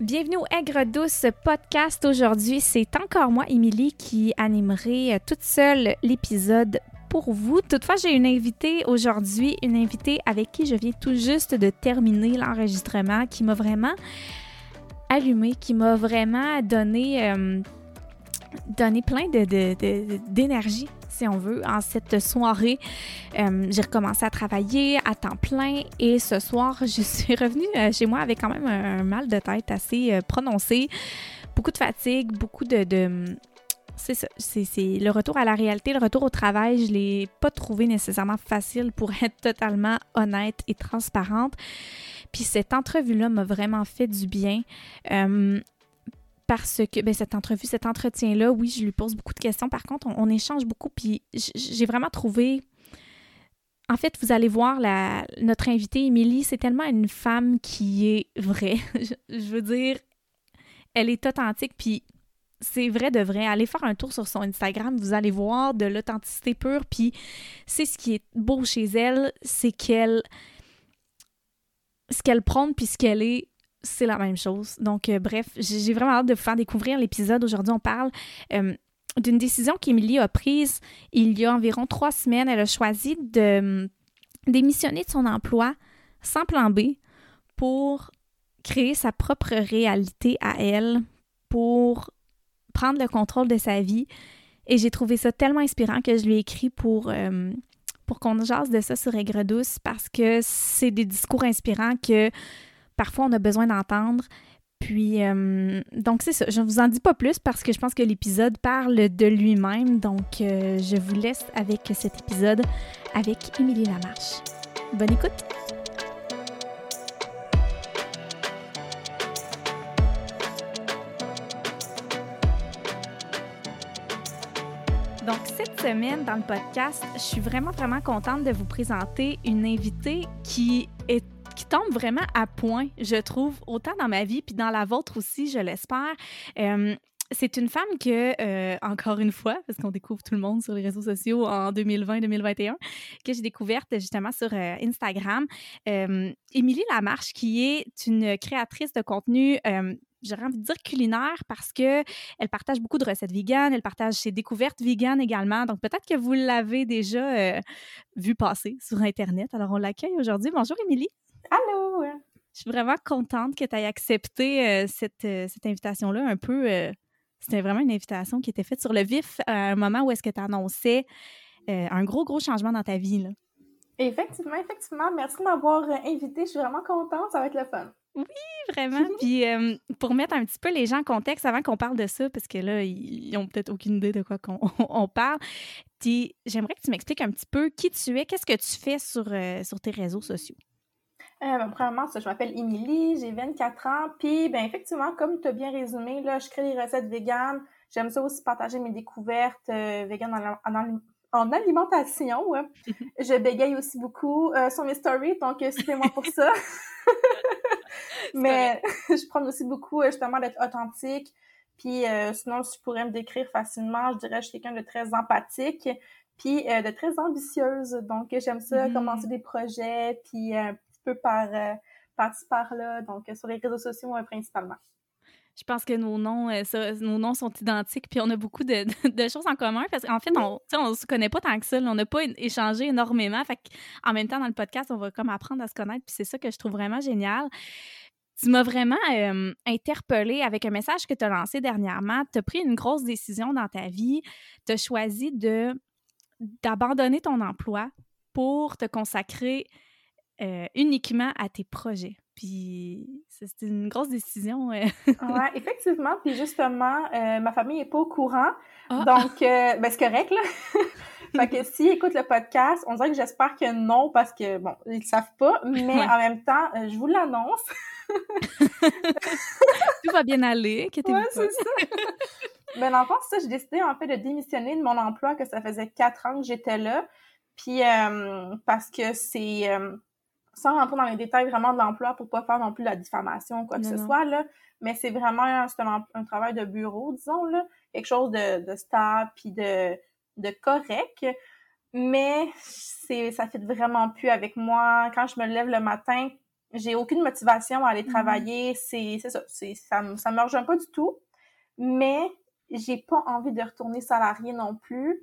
Bienvenue au Aigre Douce podcast. Aujourd'hui, c'est encore moi, Émilie, qui animerai euh, toute seule l'épisode pour vous. Toutefois, j'ai une invitée aujourd'hui, une invitée avec qui je viens tout juste de terminer l'enregistrement, qui m'a vraiment allumé, qui m'a vraiment donné, euh, plein d'énergie. Si on veut, en cette soirée. Euh, j'ai recommencé à travailler à temps plein et ce soir, je suis revenue euh, chez moi avec quand même un, mal de tête assez euh, prononcé, beaucoup de fatigue, beaucoup de... c'est ça, c'est le retour à la réalité, le retour au travail. Je l'ai pas trouvé nécessairement facile pour être totalement honnête et transparente. Puis cette entrevue-là m'a vraiment fait du bien parce que ben, cette entrevue, cet entretien-là, oui, je lui pose beaucoup de questions. Par contre, on, échange beaucoup, puis j'ai vraiment trouvé. En fait, vous allez voir la, notre invitée, Émilie, c'est tellement une femme qui est vraie. je, veux dire, elle est authentique, puis c'est vrai de vrai. Allez faire un tour sur son Instagram, vous allez voir de l'authenticité pure, puis c'est ce qui est beau chez elle, c'est qu'elle. Ce qu'elle prône, puis ce qu'elle est, c'est la même chose. Donc, euh, bref, j'ai vraiment hâte de vous faire découvrir l'épisode. Aujourd'hui, on parle euh, d'une décision qu'Émilie a prise il y a environ trois semaines. Elle a choisi de démissionner de son emploi sans plan B pour créer sa propre réalité à elle, pour prendre le contrôle de sa vie. Et j'ai trouvé ça tellement inspirant que je lui ai écrit pour, euh, pour qu'on jase de ça sur Aigre Douce parce que c'est des discours inspirants que parfois on a besoin d'entendre. Puis, euh, donc c'est ça. Je ne vous en dis pas plus parce que je pense que l'épisode parle de lui-même. Donc, euh, je vous laisse avec cet épisode avec Émilie Lamarche. Bonne écoute! Donc, cette semaine, dans le podcast, je suis vraiment, vraiment contente de vous présenter une invitée qui est qui tombe vraiment à point, je trouve, autant dans ma vie, puis dans la vôtre aussi, je l'espère. Euh, c'est une femme que, euh, encore une fois, parce qu'on découvre tout le monde sur les réseaux sociaux en 2020-2021, que j'ai découverte justement sur euh, Instagram. Émilie Lamarche, qui est une créatrice de contenu j'aurais envie de dire culinaire parce que elle partage beaucoup de recettes véganes, elle partage ses découvertes véganes également. Donc peut-être que vous l'avez déjà vu passer sur Internet. Alors on l'accueille aujourd'hui. Bonjour Émilie. Allô! Je suis vraiment contente que tu aies accepté euh, cette, euh, cette invitation-là. Un peu, euh, c'était vraiment une invitation qui était faite sur le vif à un moment où est-ce que tu annonçais un gros, gros changement dans ta vie. Là. Effectivement, effectivement. Merci de m'avoir invitée. Je suis vraiment contente. Ça va être le fun. Oui, vraiment. Puis pour mettre un petit peu les gens en contexte avant qu'on parle de ça, parce que là, ils n'ont peut-être aucune idée de quoi qu'on on parle. Puis j'aimerais que tu m'expliques un petit peu qui tu es, qu'est-ce que tu fais sur, sur tes réseaux sociaux. Euh, ben, premièrement, je m'appelle Émilie, j'ai 24 ans, puis ben effectivement, comme tu as bien résumé, là, je crée des recettes véganes. J'aime ça aussi partager mes découvertes euh, véganes en, alimentation. je bégaye aussi beaucoup euh, sur mes stories, donc euh, suivez-moi pour ça. Mais je prends aussi beaucoup justement d'être authentique. Puis sinon, si je pourrais me décrire facilement, je dirais que je suis quelqu'un de très empathique, puis de très ambitieuse. Donc j'aime ça, mm-hmm. commencer des projets, puis peu par, euh, par-là, donc euh, sur les réseaux sociaux principalement. Je pense que nos noms, euh, nos noms sont identiques, puis on a beaucoup de, choses en commun parce qu'en fait, on ne se connaît pas tant que ça. on n'a pas échangé énormément. Fait en même temps, dans le podcast, on va comme apprendre à se connaître, puis c'est ça que je trouve vraiment génial. Tu m'as vraiment interpellée avec un message que tu as lancé dernièrement. Tu as pris une grosse décision dans ta vie. Tu as choisi de d'abandonner ton emploi pour te consacrer euh, uniquement à tes projets. Puis c'est une grosse décision. Euh. oui, effectivement. Puis justement, euh, ma famille n'est pas au courant. Ah! Donc, ben c'est correct, là. fait que s'ils écoutent le podcast, on dirait que j'espère que non, parce que, bon, ils ne savent pas. Mais en même temps, je vous l'annonce. Tout va bien aller. Oui, c'est ça. ben, dans le fond, ça, j'ai décidé, en fait, de démissionner de mon emploi, que ça faisait quatre ans que j'étais là. Puis, parce que c'est sans rentrer dans les détails vraiment de l'emploi pour pas faire non plus la diffamation ou quoi que ce soit, là, mais c'est vraiment un, un, travail de bureau, disons, là, quelque chose de, de stable puis de, de correct. Mais c'est ça fait vraiment plus avec moi. Quand je me lève le matin, j'ai aucune motivation à aller Mhm. travailler. C'est c'est ça. C'est ça, me- ça me rejoint pas du tout. Mais j'ai pas envie de retourner salarié non plus.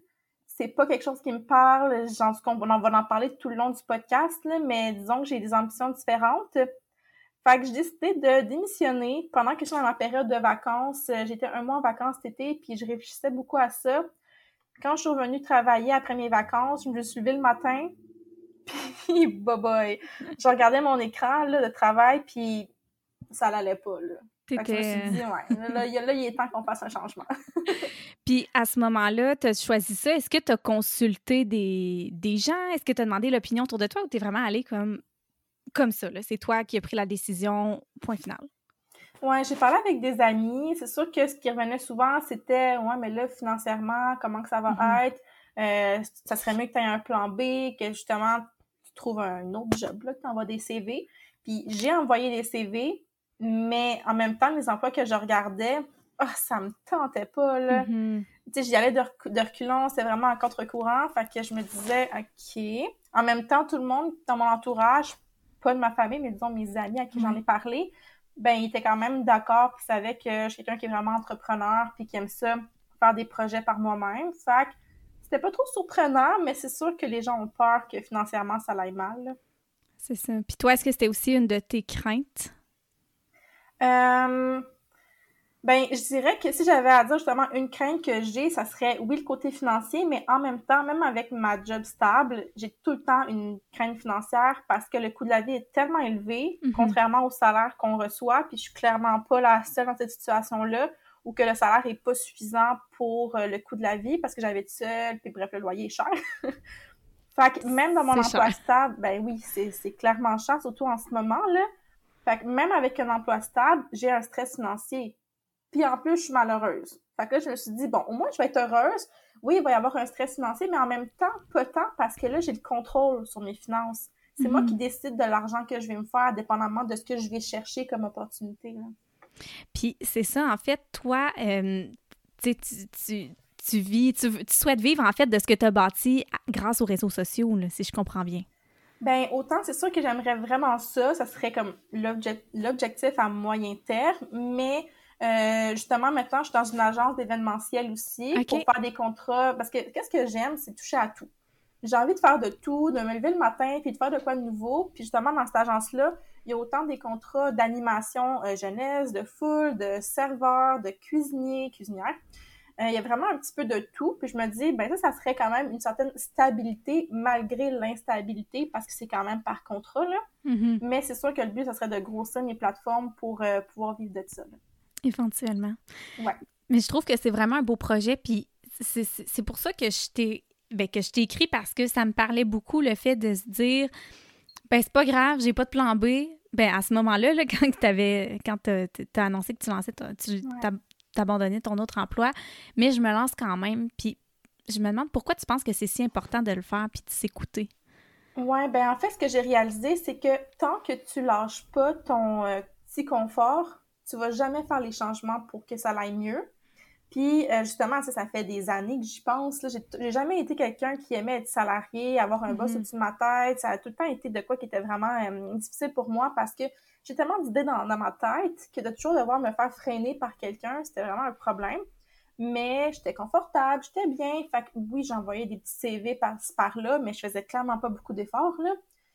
C'est pas quelque chose qui me parle. J'en on va en parler tout le long du podcast, là, mais disons que j'ai des ambitions différentes. Fait que j'ai décidé de démissionner pendant que j'étais dans ma période de vacances. Euh, J'étais un mois en vacances cet été, puis je réfléchissais beaucoup à ça. Quand je suis revenue travailler après mes vacances, je me suis levée le matin, puis bye bye. Je regardais mon écran là, de travail, puis ça l'allait pas. Là. Fait que je me suis dit, ouais, là, il est temps qu'on fasse un changement. Puis à ce moment-là, tu as choisi ça. Est-ce que tu as consulté des, des gens? Est-ce que tu as demandé l'opinion autour de toi ou tu es vraiment allé comme, comme ça? C'est toi qui as pris la décision, point final. Ouais, j'ai parlé avec des amis. C'est sûr que ce qui revenait souvent, c'était ouais, mais là, financièrement, comment que ça va Mhm. être? Euh, ça serait mieux que tu aies un plan B, que justement, tu trouves un autre job, là, que tu envoies des CV. Puis j'ai envoyé des CV, mais en même temps, les emplois que je regardais, ah, ça me tentait pas, là. Tu sais, j'y allais de, rec- de reculons, c'était vraiment en contre-courant. Fait que je me disais, OK. En même temps, tout le monde dans mon entourage, pas de ma famille, mais disons mes amis à qui j'en Mhm. ai parlé, ben, ils étaient quand même d'accord, puis savaient que je suis quelqu'un qui est vraiment entrepreneur, puis qui aime ça, faire des projets par moi-même. Fait que c'était pas trop surprenant, mais c'est sûr que les gens ont peur que financièrement, ça aille mal. C'est ça. Puis toi, est-ce que c'était aussi une de tes craintes? Euh, ben, je dirais que si j'avais à dire justement une crainte que j'ai, ça serait oui le côté financier, mais en même temps, même avec ma job stable, j'ai tout le temps une crainte financière parce que le coût de la vie est tellement élevé, Mhm. contrairement au salaire qu'on reçoit, puis je suis clairement pas la seule dans cette situation-là où que le salaire est pas suffisant pour euh, le coût de la vie parce que j'avais seule, puis bref, le loyer est cher. fait que même dans mon emploi cher. stable, ben oui, c'est c'est clairement cher, surtout en ce moment, là. Fait que même avec un emploi stable, j'ai un stress financier. Puis en plus, je suis malheureuse. Fait que là, je me suis dit, bon, au moins, je vais être heureuse. Oui, il va y avoir un stress financier, mais en même temps, pas tant, parce que là, j'ai le contrôle sur mes finances. C'est moi Mhm. qui décide de l'argent que je vais me faire, dépendamment de ce que je vais chercher comme opportunité. là. Puis c'est ça, en fait, toi, euh, tu, tu, tu, vis, tu, tu souhaites vivre, en fait, de ce que tu as bâti grâce aux réseaux sociaux, là, si je comprends bien. Ben, autant, c'est sûr que j'aimerais vraiment ça. Ça serait comme l'objec- l'objectif à moyen terme, mais euh, justement, maintenant, je suis dans une agence d'événementiel aussi pour faire des contrats. Parce que qu'est-ce que j'aime, c'est toucher à tout. J'ai envie de faire de tout, de me lever le matin, puis de faire de quoi de nouveau. Puis justement, dans cette agence-là, il y a autant des contrats d'animation euh, jeunesse, de foule, de serveurs, de cuisiniers, cuisinières. Euh, il y a vraiment un petit peu de tout. Puis je me dis, ben ça, ça serait quand même une certaine stabilité malgré l'instabilité parce que c'est quand même par contrat, là. Mhm. Mais c'est sûr que le but, ça serait de grossir mes plateformes pour pouvoir vivre de ça. là. Éventuellement. Ouais. Mais je trouve que c'est vraiment un beau projet, puis c'est- pour ça que je t'ai ben, que je t'ai écrit parce que ça me parlait beaucoup le fait de se dire ben c'est pas grave, j'ai pas de plan B. Ben à ce moment-là, là, quand t'avais quand t'as annoncé que tu lançais tu Ouais. t'abandonnais ton autre emploi, mais je me lance quand même, puis je me demande pourquoi tu penses que c'est si important de le faire puis de s'écouter. Ouais, ben en fait, ce que j'ai réalisé, c'est que tant que tu lâches pas ton euh, petit confort, tu vas jamais faire les changements pour que ça aille mieux. Puis euh, justement, ça, ça fait des années que j'y pense. là. J'ai j'ai jamais été quelqu'un qui aimait être salarié, avoir un boss Mhm. au-dessus de ma tête. Ça a tout le temps été de quoi qui était vraiment euh, difficile pour moi parce que j'ai tellement d'idées dans, dans ma tête que de toujours devoir me faire freiner par quelqu'un, c'était vraiment un problème. Mais j'étais confortable, j'étais bien. Fait que oui, j'envoyais des petits CV par par-là, mais je faisais clairement pas beaucoup d'efforts, là.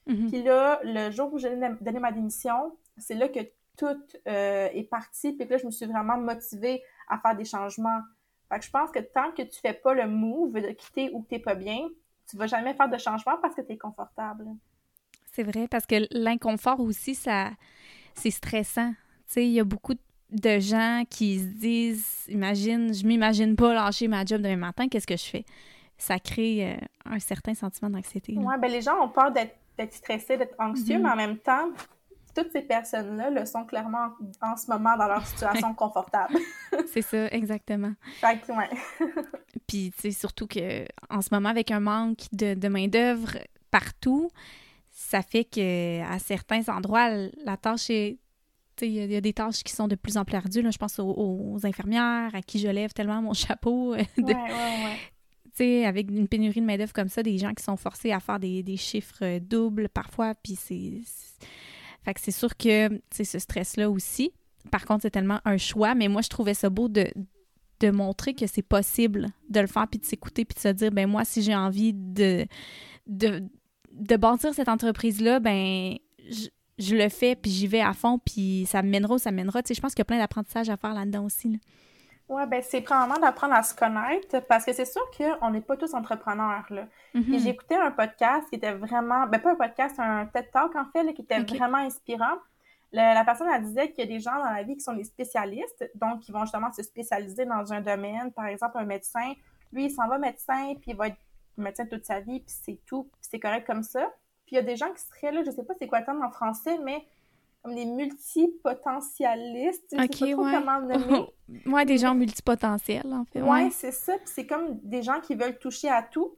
Mhm. Puis là, le jour où j'ai donné ma démission, c'est là que tout euh, est parti. Puis que là, je me suis vraiment motivée à faire des changements. Fait que je pense que tant que tu fais pas le move de quitter où t'es pas bien, tu vas jamais faire de changement parce que t'es confortable. C'est vrai, parce que l'inconfort aussi, ça, c'est stressant. Tu sais, il y a beaucoup de gens qui se disent, imagine, je m'imagine pas lâcher ma job demain matin, qu'est-ce que je fais? Ça crée euh, un certain sentiment d'anxiété. Ouais, ben les gens ont peur d'être stressés, d'être anxieux, Mhm. mais en même temps, toutes ces personnes-là le sont clairement en ce moment dans leur situation confortable. C'est ça, exactement. Fait que, ouais. Puis, tu sais, surtout que en ce moment, avec un manque de, de main-d'œuvre partout, ça fait que à certains endroits, la tâche est. Tu sais, il y, a- il y a des tâches qui sont de plus en plus ardues. là. Je pense aux, aux infirmières à qui je lève tellement mon chapeau. euh, de- Ouais, ouais, ouais. tu sais, avec une pénurie de main-d'œuvre comme ça, des gens qui sont forcés à faire des, des chiffres doubles parfois, puis c'est. Fait que c'est sûr que c'est ce stress-là aussi. Par contre, c'est tellement un choix, mais moi, je trouvais ça beau de, montrer que c'est possible de le faire, puis de s'écouter, puis de se dire, ben moi, si j'ai envie de, de, de bâtir cette entreprise-là, ben je, le fais, puis j'y vais à fond, puis ça mènera ou ça mènera. Tu sais, je pense qu'il y a plein d'apprentissages à faire là-dedans aussi. Oui, ben c'est probablement d'apprendre à se connaître parce que c'est sûr qu'on n'est pas tous entrepreneurs. Là. J'ai écouté un podcast qui était vraiment, ben pas un podcast, un TED Talk en fait, qui était vraiment inspirant. la personne elle disait qu'il y a des gens dans la vie qui sont des spécialistes, donc qui vont justement se spécialiser dans un domaine. Par exemple, un médecin, lui, il s'en va médecin, puis il va être médecin toute sa vie, puis c'est tout, puis c'est correct comme ça. Puis il y a des gens qui seraient là, je sais pas c'est quoi le terme en français, mais comme des multipotentialistes. Je sais pas trop comment nommer. ouais, des gens multipotentiels, en fait. Ouais, c'est ça. Puis c'est comme des gens qui veulent toucher à tout.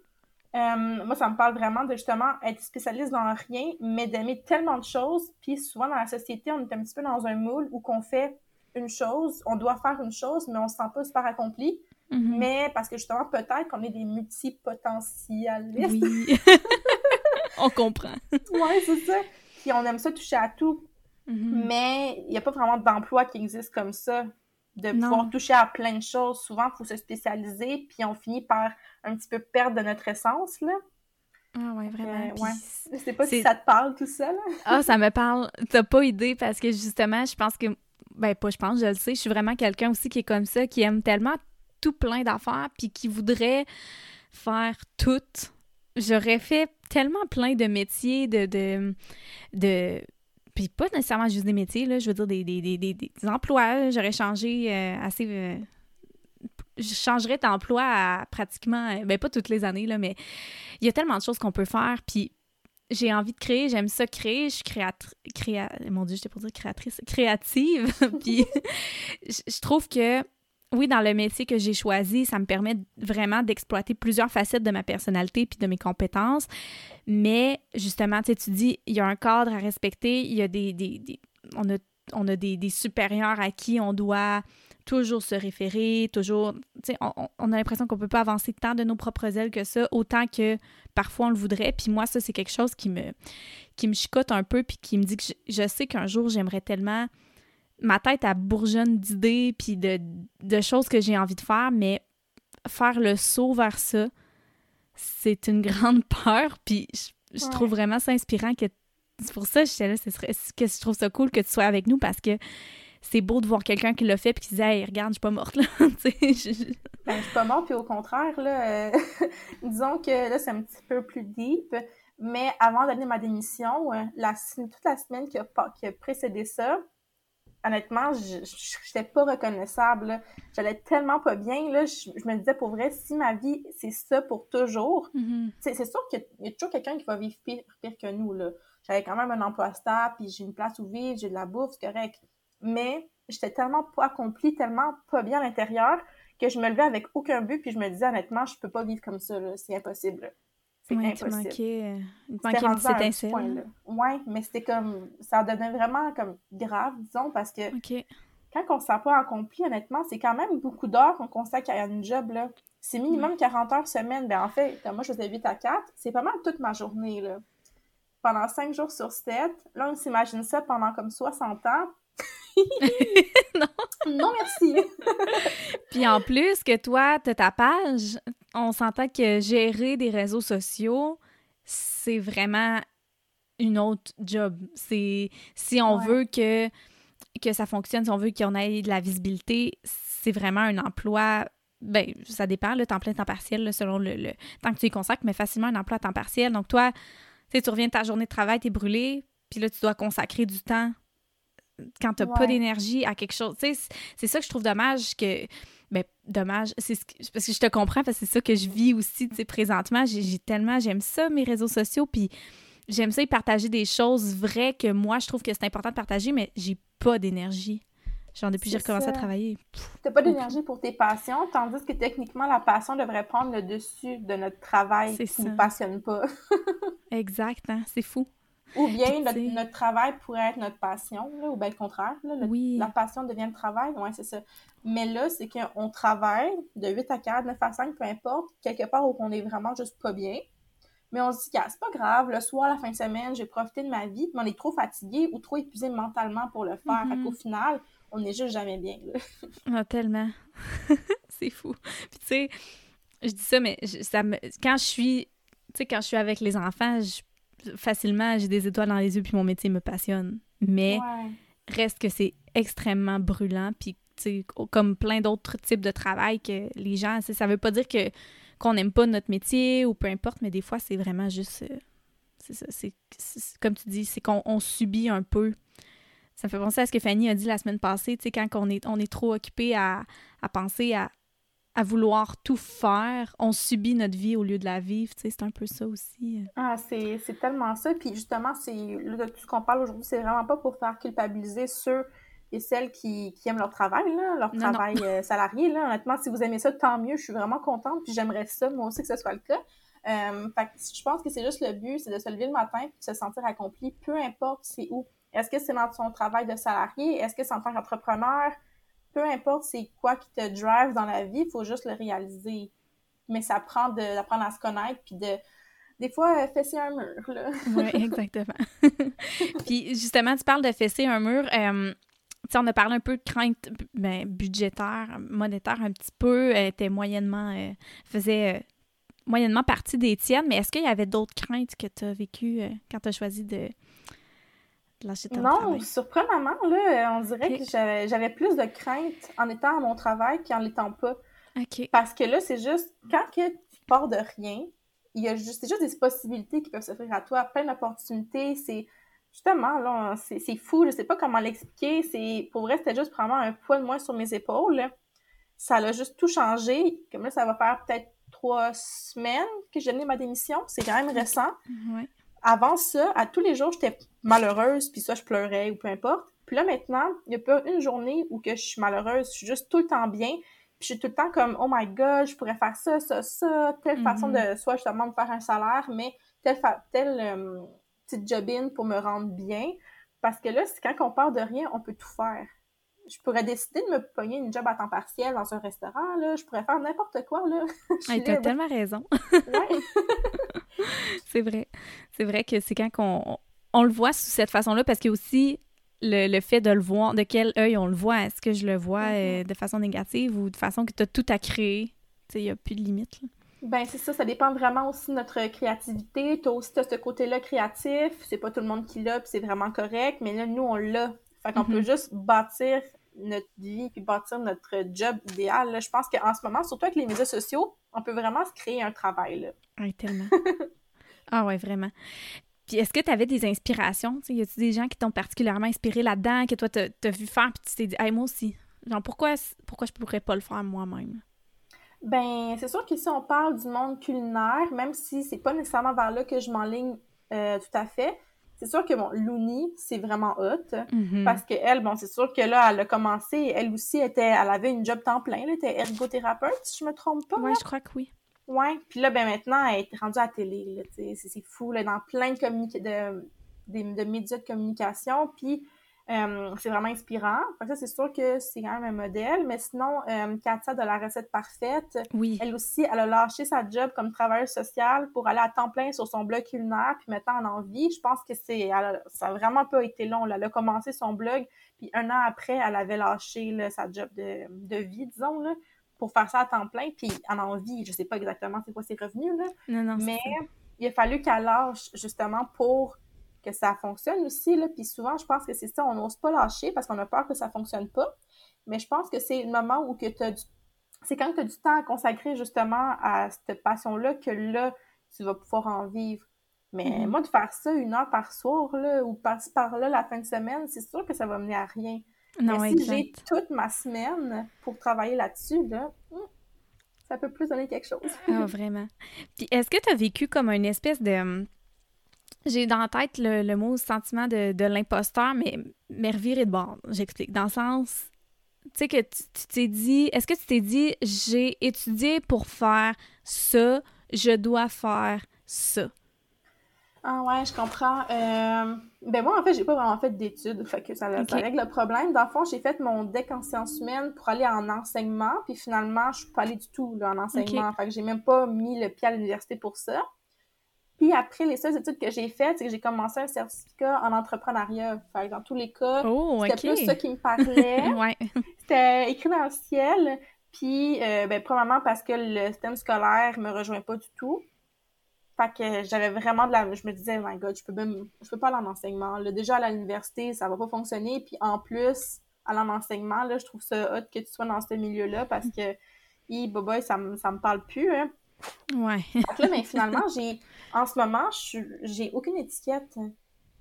Euh, moi, ça me parle vraiment de justement être spécialiste dans rien, mais d'aimer tellement de choses. Puis souvent dans la société, on est un petit peu dans un moule où qu'on fait une chose, on doit faire une chose, mais on se sent pas super accompli. Mm-hmm. Mais parce que justement, peut-être qu'on est des multipotentialistes. Oui. on comprend. ouais, c'est ça. Puis on aime ça toucher à tout. Mm-hmm. Mais il n'y a pas vraiment d'emploi qui existe comme ça, de pouvoir toucher à plein de choses. Souvent, il faut se spécialiser, puis on finit par un petit peu perdre de notre essence, là. Ah ouais, vraiment. Euh, ouais. Je sais pas si ça te parle tout ça, là. ah, ça me parle. T'as pas idée, parce que justement, je pense que... Ben, pas je pense, je le sais, je suis vraiment quelqu'un aussi qui est comme ça, qui aime tellement tout plein d'affaires, puis qui voudrait faire tout. J'aurais fait tellement plein de métiers, de, de, de puis pas nécessairement juste des métiers, là, je veux dire des, des, des, des emplois. J'aurais changé euh, assez. Euh, je changerais d'emploi à pratiquement. Euh, ben, pas toutes les années, là, mais il y a tellement de choses qu'on peut faire. Puis j'ai envie de créer, j'aime ça créer. Je suis créatrice. Créa... Mon Dieu, j'étais pour dire créatrice. Créative. puis je trouve que oui, dans le métier que j'ai choisi, ça me permet vraiment d'exploiter plusieurs facettes de ma personnalité puis de mes compétences. Mais justement, tu dis, il y a un cadre à respecter, il y a des. des, on a, on a des, supérieurs à qui on doit toujours se référer, toujours. Tu on, a l'impression qu'on peut pas avancer tant de nos propres ailes que ça, autant que parfois on le voudrait. Puis moi, ça, c'est quelque chose qui me, qui me chicote un peu, puis qui me dit que je sais qu'un jour, j'aimerais tellement ma tête, a bourgeonne d'idées puis de, de, choses que j'ai envie de faire, mais faire le saut vers ça, c'est une grande peur. Puis je, trouve vraiment ça inspirant que. C'est pour ça que j'étais là, que je trouve ça cool que tu sois avec nous parce que c'est beau de voir quelqu'un qui l'a fait puis qui disait Hey, regarde, je suis pas morte là. je... Ben, je suis pas morte, puis au contraire, là, euh, disons que là, c'est un petit peu plus deep. Mais avant de donner ma démission, euh, la, toute la semaine qui a, qui a précédé ça, honnêtement, je n'étais pas reconnaissable. J'allais tellement pas bien. Là. Je, me disais, pour vrai, si ma vie, c'est ça pour toujours, mm-hmm. c'est sûr qu'il y, a toujours quelqu'un qui va vivre pire, que nous. J'avais quand même un emploi stable, puis j'ai une place où vivre, j'ai de la bouffe, c'est correct. Mais j'étais tellement pas accomplie, tellement pas bien à l'intérieur, que je me levais avec aucun but, puis je me disais, honnêtement, je peux pas vivre comme ça. C'est impossible. C'est ouais, impossible. Tu manquais, c'était Ouais, mais c'était comme, ça devenait vraiment comme grave, disons, parce que quand on ne sent pas accompli, honnêtement, c'est quand même beaucoup d'heures qu'on consacre à une job, là. C'est minimum 40 heures semaine. Ben, en fait, comme moi, je faisais 8 à 4, c'est pas mal toute ma journée, là. Pendant 5 jours sur 7. Là, on s'imagine ça pendant comme 60 ans. non. non, merci. Puis en plus que toi, tu ta page, on s'entend que gérer des réseaux sociaux, c'est vraiment une autre job. C'est si on veut que que ça fonctionne, si on veut qu'on ait de la visibilité, c'est vraiment un emploi ben ça dépend le temps plein temps partiel selon le, temps que tu y consacres mais facilement un emploi à temps partiel. Donc toi, tu tu reviens de ta journée de travail, tu es brûlé, puis là tu dois consacrer du temps quand tu n'as pas d'énergie à quelque chose. c'est ça que je trouve dommage que ben, dommage, c'est parce que je te comprends, parce que c'est ça que je vis aussi, tu sais, présentement. J'ai tellement, j'aime ça, mes réseaux sociaux, puis j'aime ça y partager des choses vraies que moi, je trouve que c'est important de partager, mais j'ai pas d'énergie. Genre, depuis que j'ai recommencé à travailler. T'as pas d'énergie pour tes passions, tandis que techniquement, la passion devrait prendre le dessus de notre travail qui ne passionne pas. exact, hein? c'est fou. Ou bien notre, travail pourrait être notre passion, ou bien le contraire. oui. La passion devient le travail, ouais, c'est ça. Mais là, c'est qu'on travaille de 8 à 4, 9 à 5, peu importe, quelque part où on est vraiment juste pas bien. Mais on se dit, c'est pas grave, le soir, la fin de semaine, j'ai profité de ma vie, mais on est trop fatigué ou trop épuisé mentalement pour le faire. Qu'au mm-hmm. final, on n'est juste jamais bien. ah, tellement. c'est fou. Puis tu sais, je dis ça, mais ça me... quand je suis, tu sais, quand je suis avec les enfants, facilement, j'ai des étoiles dans les yeux, puis mon métier me passionne. Mais reste que c'est extrêmement brûlant, puis comme plein d'autres types de travail que les gens, ça veut pas dire que qu'on n'aime pas notre métier ou peu importe, mais des fois, c'est vraiment juste. Euh, c'est ça. C'est, comme tu dis, c'est qu'on subit un peu. Ça me fait penser à ce que Fanny a dit la semaine passée, tu sais, quand on est, on est trop occupé à, penser à, à, vouloir tout faire, on subit notre vie au lieu de la vivre, tu sais, c'est un peu ça aussi. Ah, c'est, tellement ça. Puis justement, c'est, tout ce qu'on parle aujourd'hui, c'est vraiment pas pour faire culpabiliser ceux et celles qui, aiment leur travail, leur travail euh, salarié. Là. Honnêtement, si vous aimez ça, tant mieux. Je suis vraiment contente, puis j'aimerais ça, moi aussi, que ce soit le cas. Euh, je pense que c'est juste le but, c'est de se lever le matin et de se sentir accompli, peu importe c'est où. Est-ce que c'est dans son travail de salarié? Est-ce que c'est en tant qu'entrepreneur? Peu importe c'est quoi qui te drive dans la vie, il faut juste le réaliser. Mais ça prend d'apprendre à se connaître, puis de, des fois, fesser un mur, là. oui, exactement. puis justement, tu parles de fesser un mur. Euh, on a parlé un peu de crainte ben, budgétaire, monétaire un petit peu, elle était moyennement, euh, faisait euh, moyennement partie des tiennes, mais est-ce qu'il y avait d'autres craintes que tu as vécues euh, quand tu as choisi de, lâcher ton non, travail? Non, surprenamment, là, on dirait que j'avais plus de crainte en étant à mon travail qu'en l'étant pas. Parce que là, c'est juste, quand que tu pars de rien, il y a juste, c'est juste des possibilités qui peuvent s'offrir à toi, plein d'opportunités, c'est justement, là, c'est fou, je sais pas comment l'expliquer. C'est Pour vrai, c'était juste vraiment un poids de moins sur mes épaules. Ça a juste tout changé. Comme là, ça va faire peut-être trois semaines que j'ai donné ma démission. C'est quand même récent. Avant ça, à tous les jours, j'étais malheureuse, puis ça, je pleurais ou peu importe. Puis là, maintenant, il n'y a pas une journée où que je suis malheureuse. Je suis juste tout le temps bien. Puis je suis tout le temps comme, oh my god, je pourrais faire ça, ça, ça, telle façon mm-hmm. de, soit justement de faire un salaire, mais telle, telle euh, petite job pour me rendre bien. Parce que là, quand on part de rien, on peut tout faire. Je pourrais décider de me pogner une job à temps partiel dans un restaurant, là. Je pourrais faire n'importe quoi, là. Tu t'as tellement raison. c'est vrai. C'est vrai que c'est quand on, on le voit sous cette façon-là, parce qu'il y a aussi le, le, fait de le voir, de quel œil on le voit. Est-ce que je le vois mm-hmm. euh, de façon négative ou de façon que tu as tout à créer? Il n'y a plus de limite. Là. Ben c'est ça, ça dépend vraiment aussi de notre créativité. Toi aussi, tu as ce côté-là créatif. C'est pas tout le monde qui l'a, puis c'est vraiment correct. Mais là, nous, on l'a. Fait qu'on peut mhm. juste bâtir notre vie puis bâtir notre job idéal. Je pense qu'en ce moment, surtout avec les médias sociaux, on peut vraiment se créer un travail. Là. Oui, tellement. ah ouais, vraiment. Puis est-ce que tu avais des inspirations? y a-t-il des gens qui t'ont particulièrement inspiré là-dedans, que toi, tu as, vu faire, puis tu t'es dit, hey, moi aussi. Genre, pourquoi, pourquoi je pourrais pas le faire moi-même? Ben, c'est sûr que si on parle du monde culinaire, même si c'est pas nécessairement vers là que je m'enligne euh, tout à fait, c'est sûr que bon, Louni, c'est vraiment hot. Mm-hmm. Parce que elle, bon, c'est sûr que là, elle a commencé, elle aussi était, elle avait une job temps plein, elle était ergothérapeute, si je me trompe pas. Oui, je crois que oui. Ouais. Puis là, ben maintenant, elle est rendue à la télé, c'est fou, là, dans plein de, de, de médias de communication. Puis euh, c'est vraiment inspirant. ça, c'est sûr que c'est quand même un modèle. Mais sinon, euh, Katia de la recette parfaite, elle aussi, elle a lâché sa job comme travailleuse sociale pour aller à temps plein sur son blog culinaire puis mettre en envie. Je pense que c'est, ça a vraiment pas été long. Elle a commencé son blog, puis un an après, elle avait lâché sa job de, de vie, disons, là, pour faire ça à temps plein. Puis en envie, je sais pas exactement c'est quoi ses revenus, là. Non, non, mais il a fallu qu'elle lâche justement pour que ça fonctionne aussi. Là. Puis souvent, je pense que c'est ça, on n'ose pas lâcher parce qu'on a peur que ça fonctionne pas. Mais je pense que c'est le moment où que tu as du... C'est quand tu as du temps à consacrer justement à cette passion-là que là, tu vas pouvoir en vivre. Mais mm-hmm. moi, de faire ça une heure par soir, là, ou par par là la fin de semaine, c'est sûr que ça va mener à rien. Non, Mais si j'ai toute ma semaine pour travailler là-dessus, là, hmm, ça peut plus donner quelque chose. ah, vraiment. Puis est-ce que tu as vécu comme une espèce de hum, j'ai dans la tête le, mot sentiment de, de l'imposteur, mais, mais revirer de bord. J'explique. Dans le sens, tu sais, que tu t'es dit, est-ce que tu t'es dit, j'ai étudié pour faire ça, je dois faire ça? Ah ouais, je comprends. Euh, ben moi, en fait, j'ai pas vraiment fait d'études, fait que ça, règle le problème. Dans le fond, j'ai fait mon DEC en sciences humaines pour aller en enseignement, puis finalement, je suis pas allée du tout là, en enseignement. Fait que j'ai même pas mis le pied à l'université pour ça. Puis après, les seules études que j'ai faites, c'est que j'ai commencé un certificat en entrepreneuriat. Fait dans tous les cas, oh, c'était plus ça qui me parlait. ouais. C'était écrit dans le ciel. Puis, euh, ben, probablement parce que le système scolaire me rejoint pas du tout. Fait que j'avais vraiment de la... Je me disais, oh my God, je peux même... Je peux pas aller en enseignement. Là, déjà, à l'université, ça va pas fonctionner. Puis en plus, à l'enseignement, là, je trouve ça hot que tu sois dans ce milieu-là parce que, hi, boy, ça me, ça me parle plus, hein. Ouais. Donc là, mais finalement, j'ai... En ce moment, j'ai aucune étiquette.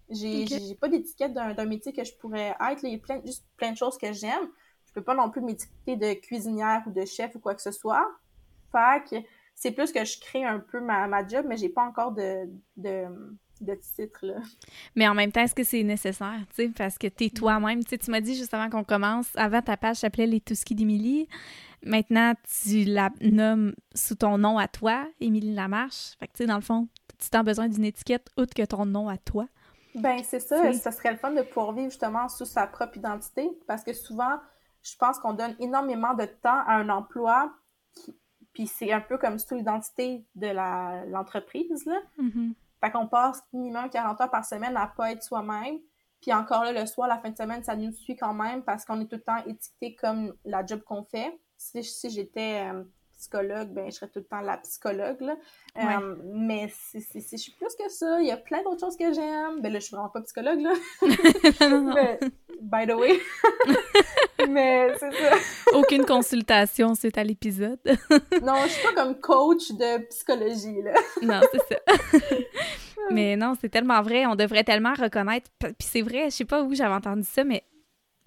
J'ai j'ai pas d'étiquette d'un métier que je pourrais être. Il y a plein, juste plein de choses que j'aime. Je peux pas non plus m'étiqueter de cuisinière ou de chef ou quoi que ce soit. Fait que c'est plus que je crée un peu ma, ma job, mais j'ai pas encore de, de, de titre, là. Mais en même temps, est-ce que c'est nécessaire, tu sais, parce que t'es Mm. toi-même. Tu tu m'as dit juste avant qu'on commence, avant ta page s'appelait Les Touski d'Émilie. Maintenant, tu la nommes sous ton nom à toi, Émilie Lamarche. Fait que, tu sais, dans le fond, tu t'as besoin d'une étiquette outre que ton nom à toi. Ben, c'est ça. C'est- Ça serait le fun de pouvoir vivre justement sous sa propre identité parce que souvent, je pense qu'on donne énormément de temps à un emploi qui- puis c'est un peu comme sous l'identité de l'entreprise, là. Mhm. Fait qu'on passe minimum 40 heures par semaine à pas être soi-même. Puis encore là, le soir, la fin de semaine, ça nous suit quand même parce qu'on est tout le temps étiqueté comme la job qu'on fait. Si, si j'étais euh, psychologue, ben je serais tout le temps la psychologue, là. Ouais. Euh, mais c'est, c'est, c'est- je suis plus que ça. Il y a plein d'autres choses que j'aime. Ben là, je suis vraiment pas psychologue, là. Mais, by the way. mais c'est ça. Aucune consultation suite à l'épisode. Non, je suis pas comme coach de psychologie, là. non, c'est ça. mais non, c'est tellement vrai. On devrait tellement reconnaître. Puis c'est vrai, je sais pas où j'avais entendu ça, mais,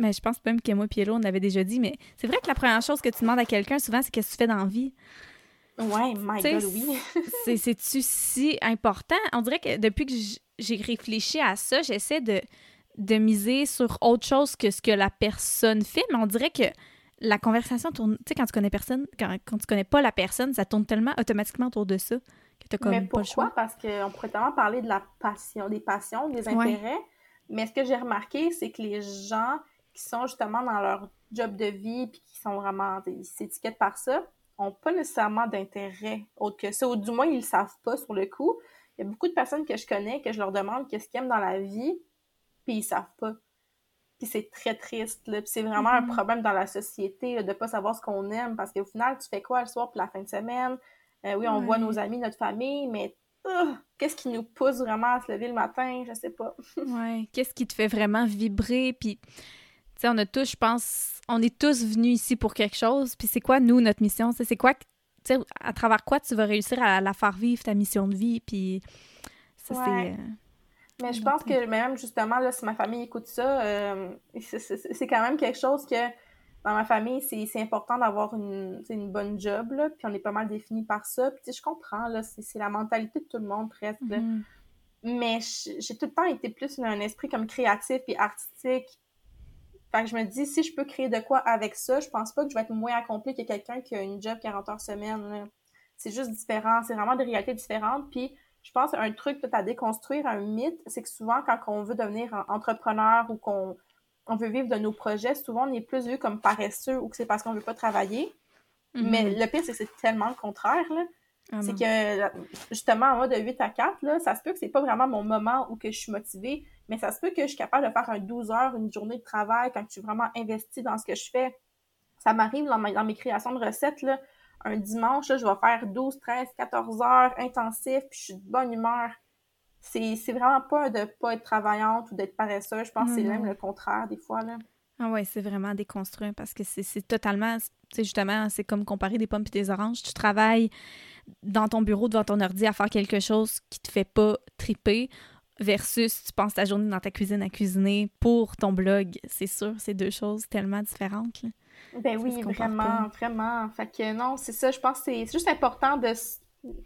mais je pense même que moi, Pielo, on l'avait déjà dit. Mais c'est vrai que la première chose que tu demandes à quelqu'un, souvent, c'est qu'est-ce que tu fais dans la vie? Ouais, my T'sais, God, oui. C'est- C'est-tu si important? On dirait que depuis que j'ai réfléchi à ça, j'essaie de, de miser sur autre chose que ce que la personne fait, mais on dirait que la conversation tourne. Tu sais, quand tu connais personne, quand, quand tu connais pas la personne, ça tourne tellement automatiquement autour de ça que t'as comme mais pas le pourquoi? choix. Parce qu'on pourrait tellement parler de la passion, des passions, des Ouais. intérêts. Mais ce que j'ai remarqué, c'est que les gens qui sont justement dans leur job de vie puis qui sont vraiment, ils s'étiquettent par ça, ont pas nécessairement d'intérêt autre que ça. Ou du moins, ils le savent pas sur le coup. Il y a beaucoup de personnes que je connais que je leur demande qu'est-ce qu'ils aiment dans la vie, puis ils savent pas. Puis c'est très triste, là. Puis c'est vraiment un Mhm. problème dans la société là, de pas savoir ce qu'on aime parce qu'au final, tu fais quoi le soir pour la fin de semaine? Euh, oui, on voit nos amis, notre famille, mais qu'est-ce qui nous pousse vraiment à se lever le matin? Je sais pas. Ouais. Qu'est-ce qui te fait vraiment vibrer? Puis, sais, on a tous, je pense, on est tous venus ici pour quelque chose. Puis c'est quoi, nous, notre mission? C'est quoi, tu sais, à travers quoi tu vas réussir à la faire vivre, ta mission de vie? Puis ça, Ouais. c'est... euh, Mais je pense que même justement, là, si ma famille écoute ça, euh, c'est- quand même quelque chose que dans ma famille, c'est important d'avoir une, une bonne job, là, puis on est pas mal défini par ça. Puis je comprends, là, c'est la mentalité de tout le monde presque. mhm. Mais j'ai tout le temps été plus un esprit comme créatif et artistique. Fait que je me dis, si je peux créer de quoi avec ça, je pense pas que je vais être moins accompli que quelqu'un qui a une job 40 heures semaine. C'est juste différent. C'est vraiment des réalités différentes. Puis je pense un truc peut-être à déconstruire, un mythe, c'est que souvent, quand on veut devenir entrepreneur ou qu'on on veut vivre de nos projets, souvent on est plus vu comme paresseux ou que c'est parce qu'on veut pas travailler. Mais Mhm. le pire, c'est que c'est tellement le contraire. Là. Ah C'est que, justement, moi, de 8 à 4, là, ça se peut que c'est pas vraiment mon moment où que je suis motivée, mais ça se peut que je suis capable de faire un 12 heures, une journée de travail quand je suis vraiment investie dans ce que je fais. Ça m'arrive dans, dans mes créations de recettes, là, un dimanche, là, je vais faire 12, 13, 14 heures intensif, puis je suis de bonne humeur. C'est vraiment pas de pas être travaillante ou d'être paresseuse. Je pense que c'est même le contraire, des fois. Là. Ah ouais, c'est vraiment déconstruire parce que c'est c'est totalement, tu sais, justement, c'est comme comparer des pommes et des oranges. Tu travailles dans ton bureau devant ton ordi à faire quelque chose qui te fait pas triper versus tu passes ta journée dans ta cuisine à cuisiner pour ton blog. C'est sûr, c'est deux choses tellement différentes. là. Ben Ça oui, vraiment, vraiment. Fait que non, c'est ça, je pense que c'est juste important de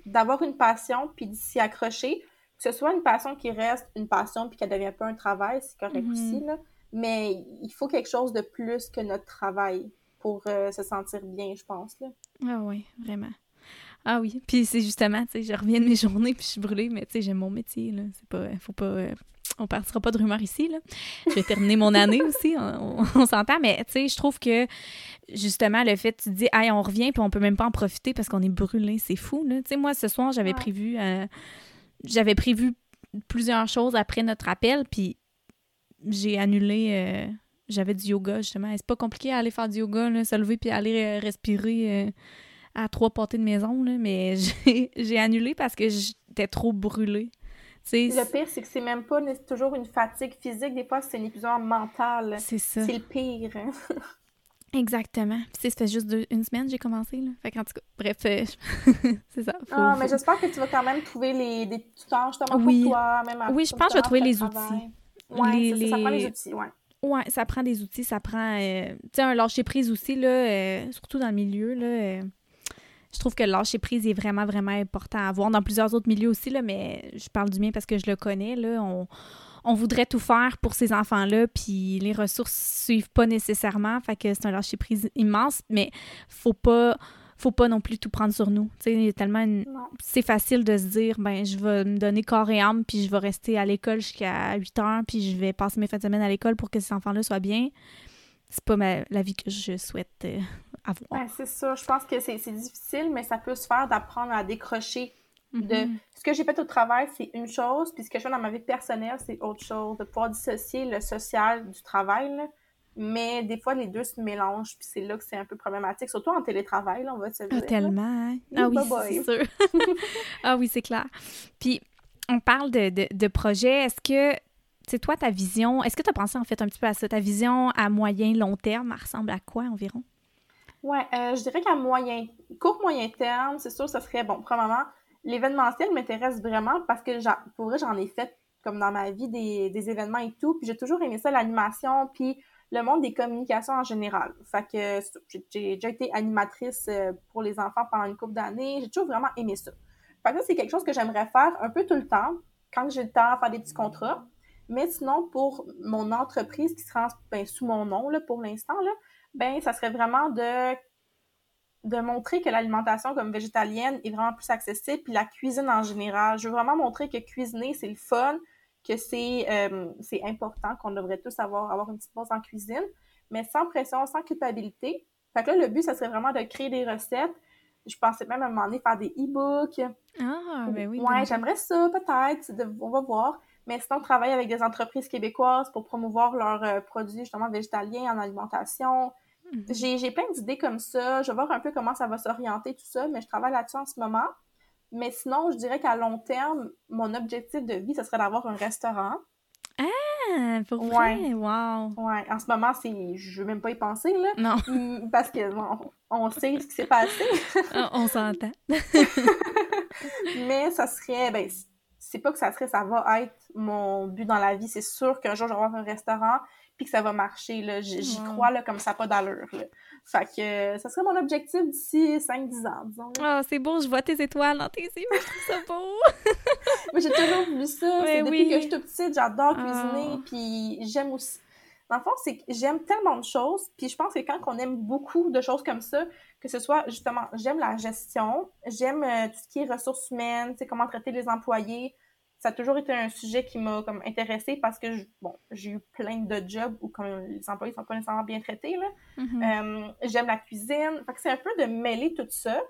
d'avoir une passion puis d'y s'y accrocher. Que ce soit une passion qui reste une passion puis qu'elle devient pas un travail, c'est correct Mhm. aussi, là. Mais il faut quelque chose de plus que notre travail pour euh, se sentir bien, je pense, là. Ah oui, vraiment. Ah oui, puis c'est justement, tu sais, je reviens de mes journées puis je suis brûlée, mais tu sais, j'aime mon métier, là. C'est pas, faut pas, euh, on partira pas de rumeurs ici, là. Je vais terminer mon année aussi, on, on- on s'entend, mais tu sais, je trouve que justement, le fait, tu te dis, hey, on revient puis on peut même pas en profiter parce qu'on est brûlé, c'est fou, là. Tu sais, moi, ce soir, j'avais Ouais. prévu euh, j'avais prévu plusieurs choses après notre appel, puis j'ai annulé. Euh, j'avais du yoga, justement. C'est pas compliqué à aller faire du yoga, là, se lever puis aller euh, respirer à trois pâtés de maison, là, mais j'ai annulé parce que j'étais trop brûlée. le pire, c'est que c'est même pas toujours une fatigue physique. Des fois, c'est une épuisement mental. C'est ça. C'est le pire. Exactement. Puis, ça fait juste une semaine que j'ai commencé. Là. Fait qu'en tout cas, bref, euh, c'est ça. ah, mais j'espère que tu vas quand même trouver les, des tuteurs justement oui. pour toi. Même oui, je pense que je vais trouver les outils. Oui, les... ça, prend des outils, ouais. Ouais, ça prend des outils, ça prend, euh, tu sais, un lâcher-prise aussi, là, euh, surtout dans le milieu, là, je trouve que le lâcher prise est vraiment, vraiment important à avoir dans plusieurs autres milieux aussi, là, mais je parle du mien parce que je le connais. Là, on, voudrait tout faire pour ces enfants-là, puis les ressources suivent pas nécessairement. Fait que c'est un lâcher prise immense, mais faut pas faut pas non plus tout prendre sur nous. Tellement c'est facile de se dire ben je vais me donner corps et âme puis je vais rester à l'école jusqu'à 8 heures puis je vais passer mes fins de semaine à l'école pour que ces enfants-là soient bien c'est pas la vie que je souhaite euh, Ouais, c'est ça. Je pense que c'est difficile, mais ça peut se faire d'apprendre à décrocher de mm-hmm. ce que j'ai fait au travail, c'est une chose, puis ce que je fais dans ma vie personnelle, c'est autre chose. De pouvoir dissocier le social du travail, mais des fois, les deux se mélangent, puis c'est là que c'est un peu problématique, surtout en télétravail, là, on va se dire. Ah, tellement. Hein? Ah oui, c'est sûr. ah oui, c'est clair. Puis, on parle de, de. Est-ce que c'est toi, ta vision, est-ce que tu as pensé en fait un petit peu à ça? Ta vision à moyen, long terme, elle ressemble à quoi environ? Oui, euh, je dirais qu'à moyen, court, moyen terme, c'est sûr, ce serait, bon, premièrement, l'événementiel m'intéresse vraiment parce que, pour vrai, j'en ai fait, comme dans ma vie, des, événements et tout, puis j'ai toujours aimé ça, l'animation, puis le monde des communications en général. Fait que j'ai déjà été animatrice euh, pour les enfants pendant une couple d'années, j'ai toujours vraiment aimé ça. Fait que c'est quelque chose que j'aimerais faire un peu tout le temps, quand j'ai le temps faire des petits contrats. Mais sinon, pour mon entreprise qui sera ben, sous mon nom là, pour l'instant, ben, ça serait vraiment de, de montrer que l'alimentation comme végétalienne est vraiment plus accessible, puis la cuisine en général. Je veux vraiment montrer que cuisiner, c'est le fun, que c'est euh, important, qu'on devrait tous avoir, avoir une petite pause en cuisine, mais sans pression, sans culpabilité. Fait que là, le but, ça serait vraiment de créer des recettes. Je pensais même à un moment donné faire des e-books. Ah, ben oui. Ouais, j'aimerais ça, peut-être. On va voir. Mais sinon, travailler avec des entreprises québécoises pour promouvoir leurs euh, produits justement végétaliens en alimentation. Mhm. J'ai plein d'idées comme ça. Je vais voir un peu comment ça va s'orienter, tout ça, mais je travaille là-dessus en ce moment. Mais sinon, je dirais qu'à long terme, mon objectif de vie, ce serait d'avoir un restaurant. Ah, pour vrai? Wow! Ouais, en ce moment, c'est... je veux même pas y penser, là. Non. Mm, parce que, on sait ce qui s'est passé. on s'entend. mais ça serait, ben, c'est pas que ça serait, ça va être mon but dans la vie. C'est sûr qu'un jour, je vais avoir un restaurant puis que ça va marcher. Là. J'y crois là, comme ça, pas d'allure. Fait que ça serait mon objectif d'ici 5-10 ans, disons. Ah, c'est beau, je vois tes étoiles dans tes yeux, je trouve ça beau! Moi, j'ai toujours voulu ça. depuis que je suis toute petite, j'adore cuisiner, ah. puis j'aime aussi... Dans le fond, c'est que j'aime tellement de choses, puis je pense que quand on aime beaucoup de choses comme ça, que ce soit, justement, j'aime la gestion, j'aime euh, tout ce qui est ressources humaines, tu sais, comment traiter les employés, ça a toujours été un sujet qui m'a comme intéressée parce que bon, j'ai eu plein de jobs où comme les employés sont pas nécessairement bien traités là. Mm-hmm. Euh, j'aime la cuisine. Fait que c'est un peu de mêler tout ça.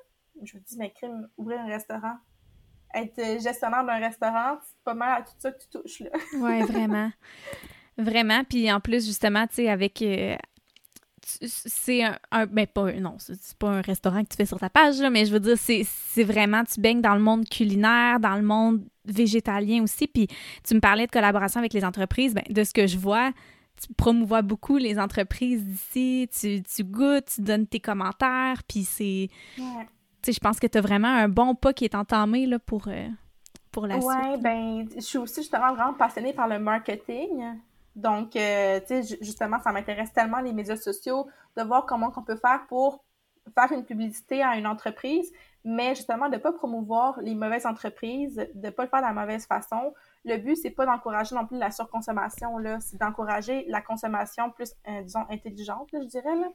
Je me dis mais crime, ouvrir un restaurant, être gestionnaire d'un restaurant, c'est pas mal à tout ça que tu touches là. ouais, vraiment. Vraiment, puis en plus justement, tu sais avec euh, c'est un, un, ben pas non c'est pas un restaurant que tu fais sur ta page là, mais je veux dire c'est vraiment tu baignes dans le monde culinaire dans le monde végétalien aussi. Puis tu me parlais de collaboration avec les entreprises. Ben de ce que je vois tu promouvois beaucoup les entreprises d'ici. Tu, tu, goûtes tu donnes tes commentaires. Puis c'est tu sais je pense que tu as vraiment un bon pas qui est entamé là pour euh, pour la ouais, suite. ben je suis aussi justement vraiment passionnée par le marketing. Donc, euh, tu sais, justement, ça m'intéresse tellement les médias sociaux, de voir comment on peut faire pour faire une publicité à une entreprise, mais justement de ne pas promouvoir les mauvaises entreprises, de ne pas le faire de la mauvaise façon. Le but, c'est pas d'encourager non plus la surconsommation, là, c'est d'encourager la consommation plus, euh, disons, intelligente, je dirais, là.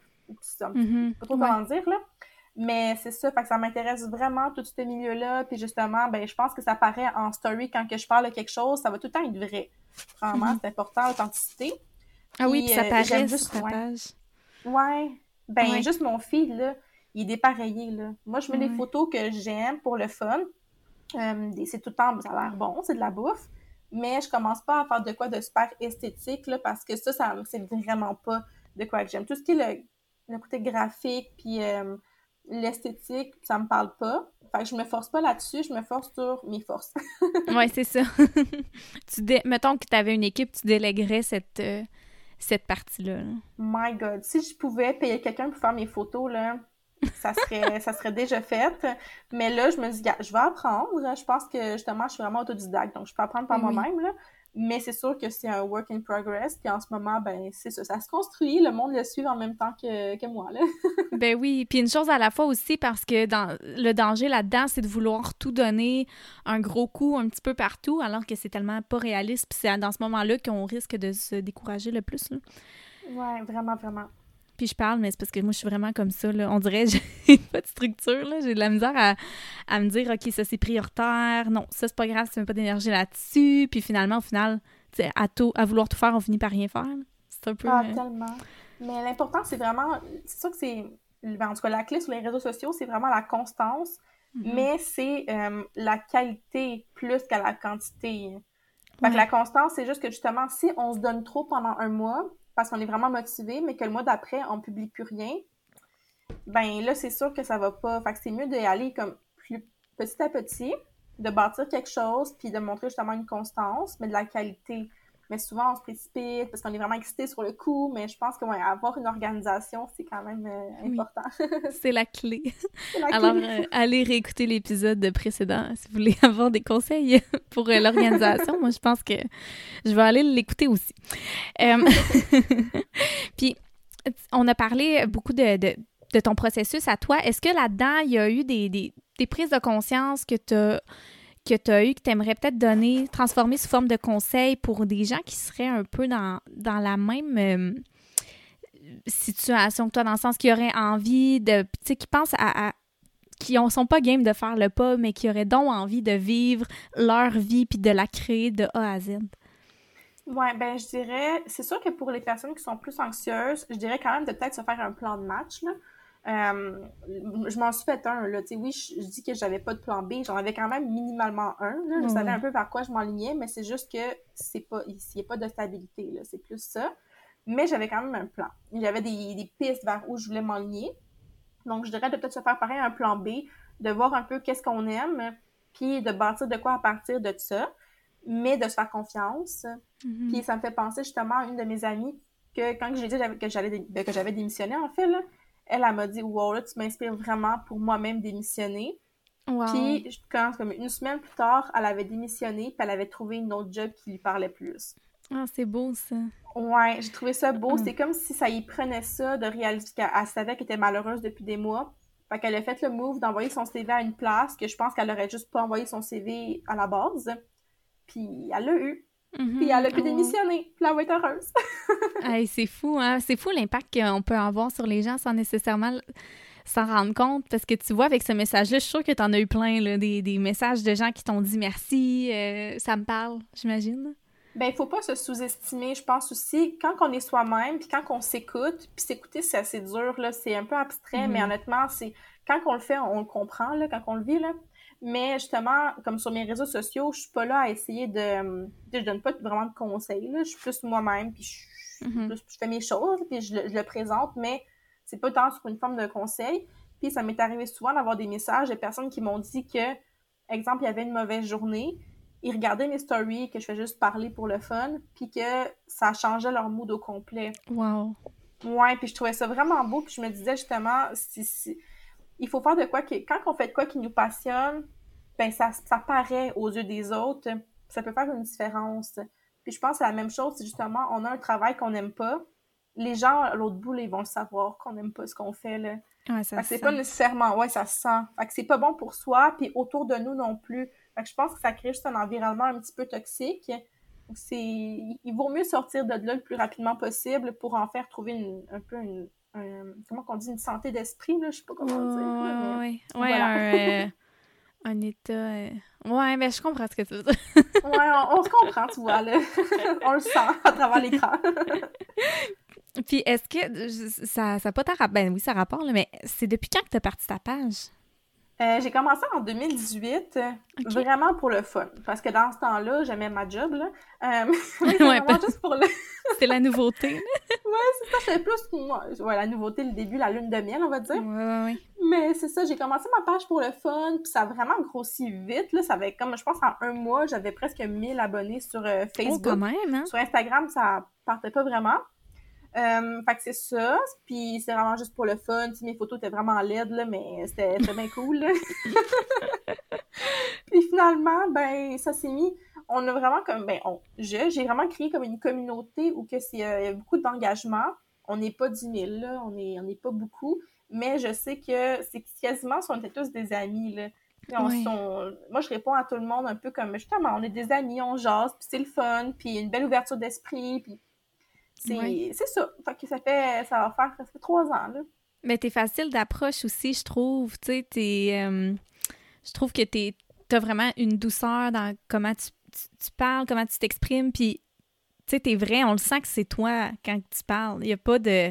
Mm-hmm. Pas trop comment dire, là. Mais c'est ça, fait que ça m'intéresse vraiment tout ce milieu-là. Puis justement, ben je pense que ça paraît en story quand que je parle de quelque chose, ça va tout le temps être vrai. Vraiment, mhm. c'est important, l'authenticité. Ah oui, puis ça euh, paraît juste ta page. Ouais. Ben juste mon fil, là, il est dépareillé, là. Moi, je mets des photos que j'aime pour le fun. Euh, c'est tout le temps, ça a l'air bon, c'est de la bouffe. Mais je commence pas à faire de quoi de super esthétique, là, parce que ça, ça c'est vraiment pas de quoi que j'aime. Tout ce qui est le, côté graphique, puis euh, l'esthétique, ça me parle pas. Fait que je me force pas là-dessus, je me force sur mes forces. ouais, c'est ça. tu Mettons que tu avais une équipe, tu déléguerais cette, euh, cette partie-là. My God, si je pouvais payer quelqu'un pour faire mes photos, là, ça serait, ça serait déjà fait. Mais là, je me dis, je vais apprendre. Je pense que justement, je suis vraiment autodidacte, donc je peux apprendre par moi-même. Mais c'est sûr que c'est un work in progress. Puis en ce moment, ben c'est ça, ça se construit. Le monde le suit en même temps que, que moi. Là. ben oui. Puis une chose à la fois aussi, parce que dans le danger là-dedans, c'est de vouloir tout donner un gros coup un petit peu partout, alors que c'est tellement pas réaliste. Puis c'est dans ce moment-là qu'on risque de se décourager le plus. Là. Ouais, vraiment, vraiment puis je parle, mais c'est parce que moi, je suis vraiment comme ça. Là. On dirait j'ai pas de structure. J'ai de la misère à, me dire, OK, ça, c'est prioritaire. Non, ça, c'est pas grave tu mets pas d'énergie là-dessus. Puis finalement, au final, à, tout, à vouloir tout faire, on finit par rien faire. C'est un peu... Ah, euh, tellement. Mais l'important, c'est vraiment... C'est sûr que c'est... Ben, en tout cas, la clé sur les réseaux sociaux, c'est vraiment la constance. Mm-hmm. Mais c'est euh, la qualité plus qu'à la quantité. Fait que la constance, c'est juste que justement, si on se donne trop pendant un mois, parce qu'on est vraiment motivé, mais que le mois d'après, on publie plus rien, ben là, c'est sûr que ça va pas. Fait que c'est mieux d'y aller comme plus petit à petit, de bâtir quelque chose, puis de montrer justement une constance, mais de la qualité. Mais souvent, on se précipite parce qu'on est vraiment excité sur le coup, mais je pense que avoir une organisation, c'est quand même euh, important. c'est la clé. Alors, euh, allez réécouter l'épisode précédent si vous voulez avoir des conseils pour euh, l'organisation. Moi, je pense que je vais aller l'écouter aussi. Puis, on a parlé beaucoup de, de, ton processus à toi. Est-ce que là-dedans, il y a eu des, des, des prises de conscience que tu as que tu as eu, que tu aimerais peut-être donner, transformer sous forme de conseils pour des gens qui seraient un peu dans, dans la même euh, situation que toi, dans le sens qui auraient envie de, tu sais, qui pensent à, qui ne sont pas game de faire le pas, mais qui auraient donc envie de vivre leur vie puis de la créer de A à Z? Oui, ben je dirais, c'est sûr que pour les personnes qui sont plus anxieuses, je dirais quand même de peut-être se faire un plan de match. Là. Euh, je m'en suis fait un, là. Tu sais, oui, je, dis que j'avais pas de plan B. J'en avais quand même minimalement un. Là. Je savais un peu par quoi je m'enlignais, mais c'est juste que c'est pas, il n'y a pas de stabilité, là. C'est plus ça. Mais j'avais quand même un plan. J'avais des, des pistes vers où je voulais m'enligner. Donc, je dirais de peut-être se faire pareil un plan B, de voir un peu qu'est-ce qu'on aime, puis de bâtir de quoi à partir de ça, mais de se faire confiance. Mm-hmm. Puis ça me fait penser justement à une de mes amies que quand j'ai dit que j'allais ben, que j'avais démissionné, en fait, là, elle, elle m'a dit Wow, là, tu m'inspires vraiment pour moi-même démissionner. Puis, je comme une semaine plus tard, elle avait démissionné, puis elle avait trouvé une autre job qui lui parlait plus. Ah, c'est beau, ça. Ouais, j'ai trouvé ça beau. Mm. C'est comme si ça y prenait ça de réaliser qu'elle savait qu'elle était malheureuse depuis des mois. Fait qu'elle a fait le move d'envoyer son CV à une place que je pense qu'elle aurait juste pas envoyé son CV à la base. Puis elle l'a eu. Mm-hmm. Puis elle a pu démissionner. Puis elle va être heureuse. c'est fou, hein? C'est fou l'impact qu'on peut avoir sur les gens sans nécessairement s'en rendre compte. Parce que tu vois, avec ce message-là, je suis sûre que tu en as eu plein, là, des, des, messages de gens qui t'ont dit merci. Euh, ça me parle, j'imagine. Ben, il faut pas se sous-estimer, je pense aussi. Quand on est soi-même, puis quand on s'écoute, puis s'écouter, c'est assez dur, là. C'est un peu abstrait, mais mm-hmm. honnêtement, c'est... Quand on le fait, on le comprend, là, quand on le vit, là. Mais justement, comme sur mes réseaux sociaux, je suis pas là à essayer de. Je donne pas vraiment de conseils. Là. Je suis plus moi-même, puis je, je, fais mes choses, puis je, le présente, mais c'est pas tant sur une forme de conseil. Puis ça m'est arrivé souvent d'avoir des messages de personnes qui m'ont dit que, exemple, il y avait une mauvaise journée, ils regardaient mes stories, que je fais juste parler pour le fun, puis que ça changeait leur mood au complet. Wow. Ouais, puis je trouvais ça vraiment beau, puis je me disais justement, si, si il faut faire de quoi qui, quand on fait de quoi qui nous passionne, ben ça, ça paraît aux yeux des autres, ça peut faire une différence. Puis je pense que la même chose, c'est justement, on a un travail qu'on n'aime pas. Les gens à l'autre bout, ils vont le savoir qu'on n'aime pas ce qu'on fait. Là. Ouais, ça c'est pas nécessairement, ouais, ça se sent. Fait que c'est pas bon pour soi, puis autour de nous non plus. Fait que je pense que ça crée juste un environnement un petit peu toxique. C'est, il vaut mieux sortir de là le plus rapidement possible pour en faire trouver un peu une, comment qu'on dit, une santé d'esprit, là, je sais pas comment dire. Oui, ouais, un, euh, un, état... Euh, ouais, mais je comprends ce que tu veux dire. ouais, on, se comprend, tu vois, là. on le sent à travers l'écran. Puis est-ce que ça n'a pas ta... Ben oui, ça rapporte, mais c'est depuis quand que tu as parti ta page? Euh, j'ai commencé en 2018, vraiment pour le fun. Parce que dans ce temps-là, j'aimais ma job, là. Euh, juste pour le... C'est la nouveauté. Ouais, c'est ça, c'est plus pour moi. Ouais, la nouveauté, le début, la lune de miel, on va dire. Ouais, ouais, Mais c'est ça, j'ai commencé ma page pour le fun, puis ça a vraiment grossi vite, là. Ça avait comme, je pense, en un mois, j'avais presque 1000 abonnés sur euh, oh, Facebook. quand même, hein? Sur Instagram, ça partait pas vraiment. Euh, fait que c'est ça, puis c'est vraiment juste pour le fun. mes photos étaient vraiment laides, là, mais c'était bien cool. puis finalement, ben, ça s'est mis. On a vraiment comme, ben, on, j'ai vraiment créé comme une communauté où que c'est euh, y a beaucoup d'engagement. On n'est pas 10 000, là, on n'est on est pas beaucoup, mais je sais que c'est quasiment si on était tous des amis, là. moi, je réponds à tout le monde un peu comme, justement, on est des amis, on jase, puis c'est le fun, puis une belle ouverture d'esprit, puis c'est ça. Fait que ça fait, ça va faire, ça fait trois ans, là. Mais t'es facile d'approche aussi, je trouve. Tu sais, t'es... Euh, je trouve que t'es, t'as vraiment une douceur dans comment tu, tu, parles, comment tu t'exprimes, puis tu sais, t'es vrai, on le sent que c'est toi quand tu parles. Il y a pas de...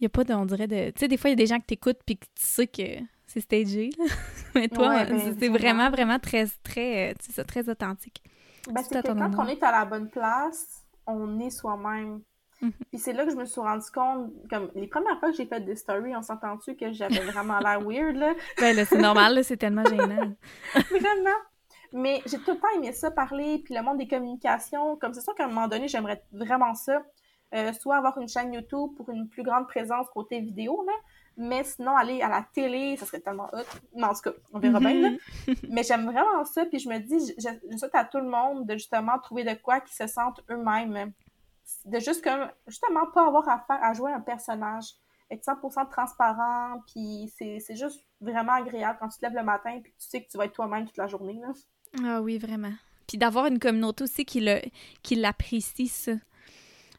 Il y a pas de, on dirait, de... Tu sais, des fois, il y a des gens que t'écoutent puis que tu sais que c'est stagé, là. Mais toi, ben, c'est vraiment, vraiment très, très, c'est très authentique. Ben, c'est que quand on est à la bonne place, on est soi-même. Mhm. Puis c'est là que je me suis rendu compte, comme les premières fois que j'ai fait des stories, on s'entend-tu que j'avais vraiment l'air weird, là? Ben là, c'est normal, là, c'est tellement gênant. vraiment. Mais j'ai tout le temps aimé ça, parler, puis le monde des communications. Comme c'est sûr qu'à un moment donné, j'aimerais vraiment ça. Euh, soit avoir une chaîne YouTube pour une plus grande présence côté vidéo, là. Mais sinon, aller à la télé, ça serait tellement hot. Mais en tout cas, on verra bien, là. Mhm. Mais j'aime vraiment ça, puis je me dis, je, je souhaite à tout le monde de justement trouver de quoi qu'ils se sentent eux-mêmes. De juste comme, justement, pas avoir à faire, à jouer un personnage. Être 100% transparent, puis c'est juste vraiment agréable quand tu te lèves le matin, puis tu sais que tu vas être toi-même toute la journée, là. Ah oui, vraiment. Puis d'avoir une communauté aussi qui l'apprécie, ça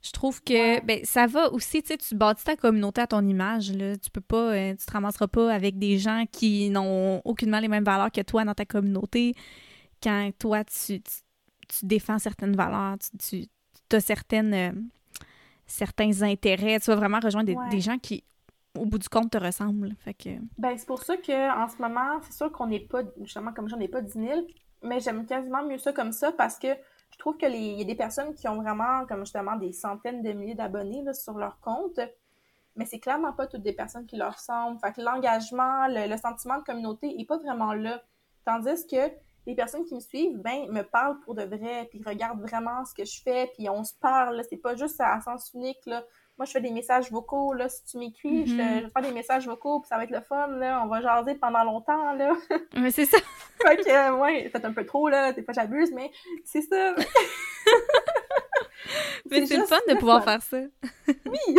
je trouve que ben, ça va aussi, tu sais, tu bâtis ta communauté à ton image. Là. Tu peux pas, euh, tu te ramasseras pas avec des gens qui n'ont aucunement les mêmes valeurs que toi dans ta communauté. Quand toi, tu, tu, défends certaines valeurs, tu, tu as certaines, euh, certains intérêts, tu vas vraiment rejoindre des, gens qui, au bout du compte, te ressemblent. Fait que... Ben, c'est pour ça qu'en ce moment, c'est sûr qu'on n'est pas, justement, comme j'en ai pas 10 000, mais j'aime quasiment mieux ça comme ça parce que je trouve qu'il y a des personnes qui ont vraiment, comme justement, des centaines de milliers d'abonnés sur leur compte, mais c'est clairement pas toutes des personnes qui leur ressemblent. Fait que l'engagement, le, sentiment de communauté est pas vraiment là. Tandis que les personnes qui me suivent, ben, me parlent pour de vrai, puis regardent vraiment ce que je fais, puis on se parle. C'est pas juste à sens unique, là. Moi, je fais des messages vocaux, là. Si tu m'écris, je, mm-hmm. fais des messages vocaux, puis ça va être le fun, là. On va jaser pendant longtemps, là. Mais c'est ça. fait que, euh, ouais, c'est un peu trop, là. Des fois, j'abuse, mais c'est ça. mais c'est le fun de pouvoir faire ça. oui!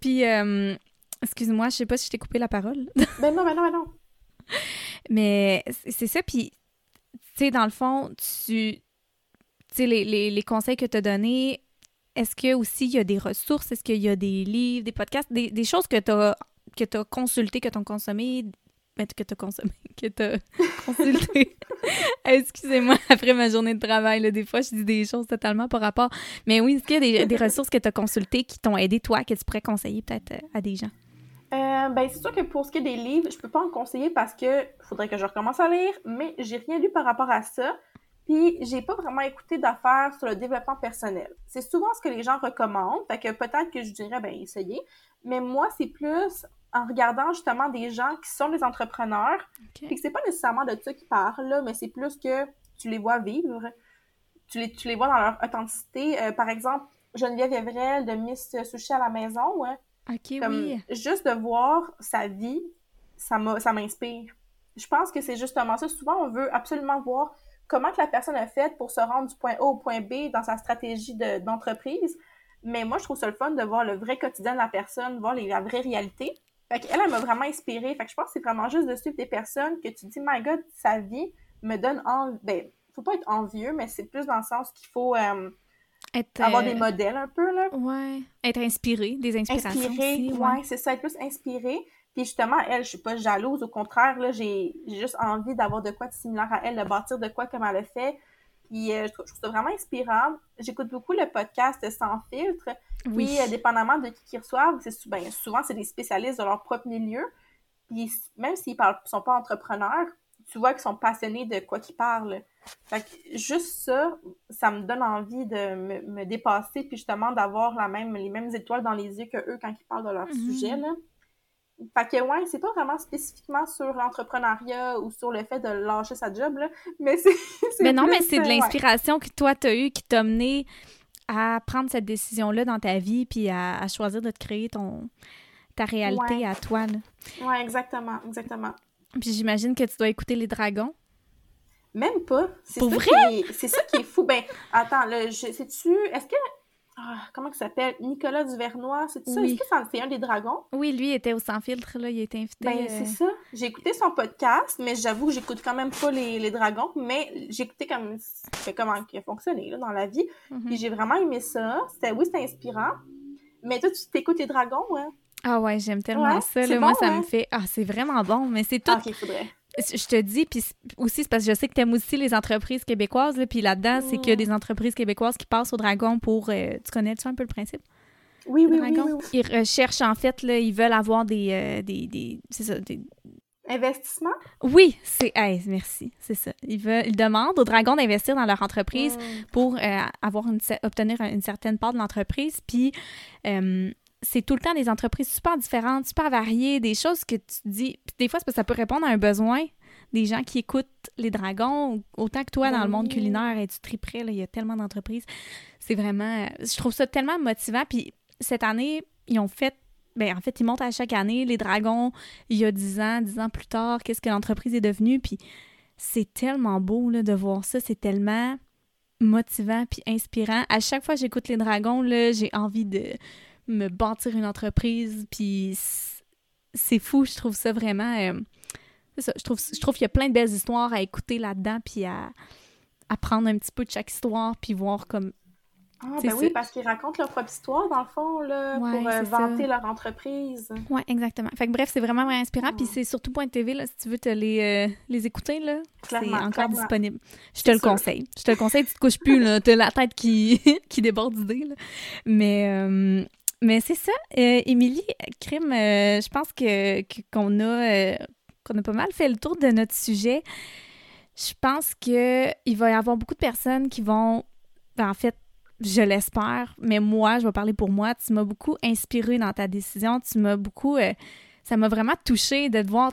puis, euh, excuse-moi, je sais pas si je t'ai coupé la parole. ben non, ben non, ben non. Mais c'est ça, puis, tu sais, dans le fond, tu... Tu sais, les, les, les conseils que tu as donnés, est-ce qu'il aussi il y a des ressources? Est-ce qu'il y a des livres, des podcasts, des, choses que tu as, que as consultées, que tu as consommées, ben, que tu as consommé, que tu consulté. Excusez-moi, après ma journée de travail, des fois, je dis des choses totalement par rapport. Mais oui, est-ce qu'il y a des, ressources que tu as consultées qui t'ont aidé, toi, que tu pourrais conseiller peut-être euh, à des gens? Euh, ben, c'est sûr que pour ce qui est des livres, je peux pas en conseiller parce que faudrait que je recommence à lire, mais j'ai rien lu par rapport à ça. Puis j'ai pas vraiment écouté d'affaires sur le développement personnel. C'est souvent ce que les gens recommandent, fait que peut-être que je dirais ben essayez, mais moi c'est plus en regardant justement des gens qui sont des entrepreneurs, puis que c'est pas nécessairement de ça qu'ils parlent mais c'est plus que tu les vois vivre, tu les, tu les vois dans leur authenticité. Euh, par exemple, Geneviève Evrel de Miss Sushi à la maison, ouais. OK, oui. Juste de voir sa vie, ça m'inspire. Je pense que c'est justement ça. Souvent, on veut absolument voir comment que la personne a fait pour se rendre du point A au point B dans sa stratégie d'entreprise. mais moi, je trouve ça le fun de voir le vrai quotidien de la personne, voir la vraie réalité. Fait qu'elle, elle m'a vraiment inspirée. Fait que je pense que c'est vraiment juste de suivre des personnes que tu dis, my God, sa vie me donne envie. Ben, faut pas être envieux, mais c'est plus dans le sens qu'il faut euh, avoir des euh, modèles un peu, là. Ouais. Être inspiré, des inspirations. Inspiré, ouais, c'est ça, être plus inspiré. Puis justement, elle, je suis pas jalouse, au contraire, là, j'ai juste envie d'avoir de quoi de similaire à elle, de bâtir de quoi comme elle le fait. Puis euh, je, trouve, ça vraiment inspirant. J'écoute beaucoup le podcast Sans filtre. Oui. Puis, euh, dépendamment de qui qui reçoivent, c'est ben, souvent, c'est des spécialistes de leur propre milieu. même s'ils ne sont pas entrepreneurs, tu vois qu'ils sont passionnés de quoi qu'ils parlent. Fait que juste ça, ça me donne envie de me, dépasser, puis justement d'avoir la même, les mêmes étoiles dans les yeux que eux quand ils parlent de leur mhm. sujet. Là. Fait que ouais, c'est pas vraiment spécifiquement sur l'entrepreneuriat ou sur le fait de lâcher sa job, là, mais c'est... Mais non, mais c'est de l'inspiration que toi, t'as eu qui t'a mené à prendre cette décision-là dans ta vie, puis à, choisir de te créer ton ta réalité à toi, là. Ouais, exactement, exactement. Puis j'imagine que tu dois écouter les dragons. Même pas. C'est ça, Qui est... ça qui est fou. Ben, attends, là, je... sais-tu... Est-ce que ah, comment il s'appelle? Nicolas Duvernois, c'est ça? Est-ce que c'est un des dragons? Oui, lui était au Sans Filtre, là, il été invité. Ben, c'est euh, ça. J'ai écouté son podcast, mais j'avoue que j'écoute quand même pas les, les dragons, mais j'ai écouté comme, comment il a fonctionné, là, dans la vie. Mhm. Puis j'ai vraiment aimé ça. C'était, oui, c'était inspirant. Mais toi, tu t'écoutes les dragons, ouais? Ah ouais, j'aime tellement ça. Là. Moi, ça me hein? fait... Ah, c'est vraiment bon, mais c'est tout... Ah, faudrait je te dis, puis aussi, c'est parce que je sais que tu aimes aussi les entreprises québécoises, là, puis là-dedans, c'est que des entreprises québécoises qui passent au Dragon pour. Euh, tu connais-tu un peu le principe? Oui, oui, oui, Ils recherchent, en fait, là, ils veulent avoir des. Euh, des, des c'est ça, des... Investissement? Oui, c'est. merci, c'est ça. Ils, veulent, ils demandent au Dragon d'investir dans leur entreprise mm. pour euh, avoir une, obtenir une certaine part de l'entreprise. Puis c'est tout le temps des entreprises super différentes, super variées, des choses que tu dis. Puis des fois, parce que ça peut répondre à un besoin des gens qui écoutent les dragons, autant que toi dans le monde culinaire, et tu triperais, là, il y a tellement d'entreprises. C'est vraiment. Je trouve ça tellement motivant. Puis cette année, ils ont fait. Ben, en fait, ils montent à chaque année les dragons il y a dix ans, dix ans plus tard, qu'est-ce que l'entreprise est devenue. Puis c'est tellement beau là, de voir ça. C'est tellement motivant puis inspirant. À chaque fois que j'écoute les dragons, là, j'ai envie de me bâtir une entreprise. Puis c'est fou, je trouve ça vraiment. Euh, ça, je trouve, je trouve qu'il y a plein de belles histoires à écouter là-dedans, puis à apprendre un petit peu de chaque histoire, puis voir comme. Ah, ben oui, parce qu'ils racontent leur propre histoire, dans le fond, là, pour euh, vanter leur entreprise. Oui, exactement. Fait que bref, c'est vraiment, vraiment inspirant. Puis c'est surtout Point TV, là, si tu veux te les, euh, les écouter, là, c'est encore disponible. Je te le conseille. Je te le conseille, tu te couches plus, là. T'as la tête qui, qui déborde d'idées, là. Mais, mais c'est ça. Euh, Émilie, Crime, euh, je pense que qu'on a, euh, qu'on a pas mal fait le tour de notre sujet. Je pense qu'il va y avoir beaucoup de personnes qui vont, ben, en fait, je l'espère, mais moi, je vais parler pour moi. Tu m'as beaucoup inspiré dans ta décision. Tu m'as beaucoup. ça m'a vraiment touché de te voir.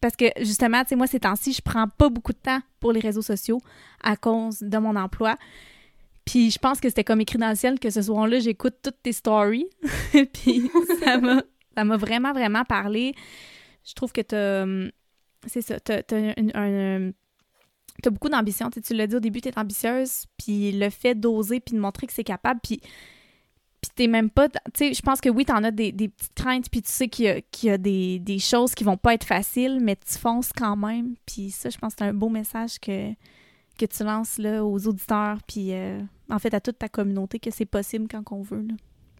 Parce que justement, tu sais, moi, ces temps-ci, je prends pas beaucoup de temps pour les réseaux sociaux à cause de mon emploi. Puis je pense que c'était comme écrit dans le ciel que ce soir-là, j'écoute toutes tes stories. puis ça m'a, ça m'a vraiment, vraiment parlé. Je trouve que t'as... C'est ça, t'as, t'as beaucoup d'ambition. Tu, l'as dit au début, t'es ambitieuse. Puis le fait d'oser puis de montrer que c'est capable, puis... Puis t'es même pas... Tu sais, je pense que oui, t'en as des, des petites craintes, puis tu sais qu'il y a, qu'il y a des, des, choses qui vont pas être faciles, mais tu fonces quand même. Puis ça, je pense que c'est un beau message que, que tu lances là, aux auditeurs, puis euh, en fait à toute ta communauté, que c'est possible quand on veut. Là.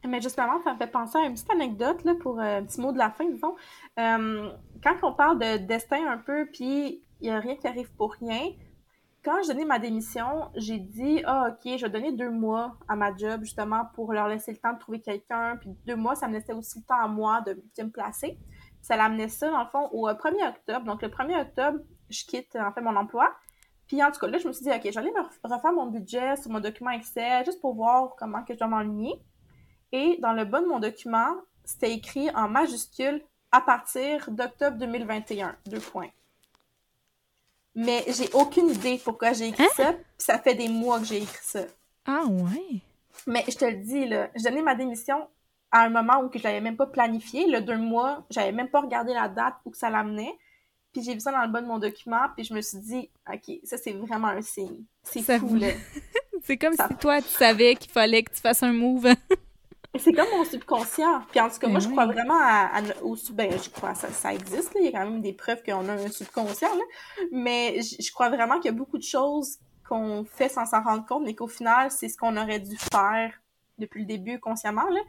Mais justement, ça me fait penser à une petite anecdote là, pour euh, un petit mot de la fin, disons. Euh, quand on parle de destin un peu, puis il n'y a rien qui arrive pour rien, quand j'ai donné ma démission, j'ai dit Ah, ok, je vais donner deux mois à ma job, justement, pour leur laisser le temps de trouver quelqu'un. Puis deux mois, ça me laissait aussi le temps à moi de, de me placer. Ça l'amenait ça, dans le fond, au 1er octobre. Donc, le 1er octobre, je quitte, en fait, mon emploi. Puis en tout cas, là, je me suis dit, OK, j'allais me refaire mon budget sur mon document Excel juste pour voir comment que je dois m'enligner. Et dans le bas de mon document, c'était écrit en majuscule à partir d'octobre 2021. Deux points. Mais j'ai aucune idée pourquoi j'ai écrit hein? ça. Puis ça fait des mois que j'ai écrit ça. Ah ouais. Mais je te le dis, là, j'ai donné ma démission à un moment où je l'avais même pas planifié. Le deux mois, j'avais même pas regardé la date où que ça l'amenait. Puis j'ai vu ça dans le bas de mon document, puis je me suis dit, OK, ça, c'est vraiment un signe. C'est fou, là. c'est comme si toi, tu savais qu'il fallait que tu fasses un move. c'est comme mon subconscient. Puis en tout cas, moi, je crois vraiment à, au ben, je crois ça, ça existe, là. il y a quand même des preuves qu'on a un subconscient, là. mais je crois vraiment qu'il y a beaucoup de choses qu'on fait sans s'en rendre compte, mais qu'au final, c'est ce qu'on aurait dû faire depuis le début consciemment, là.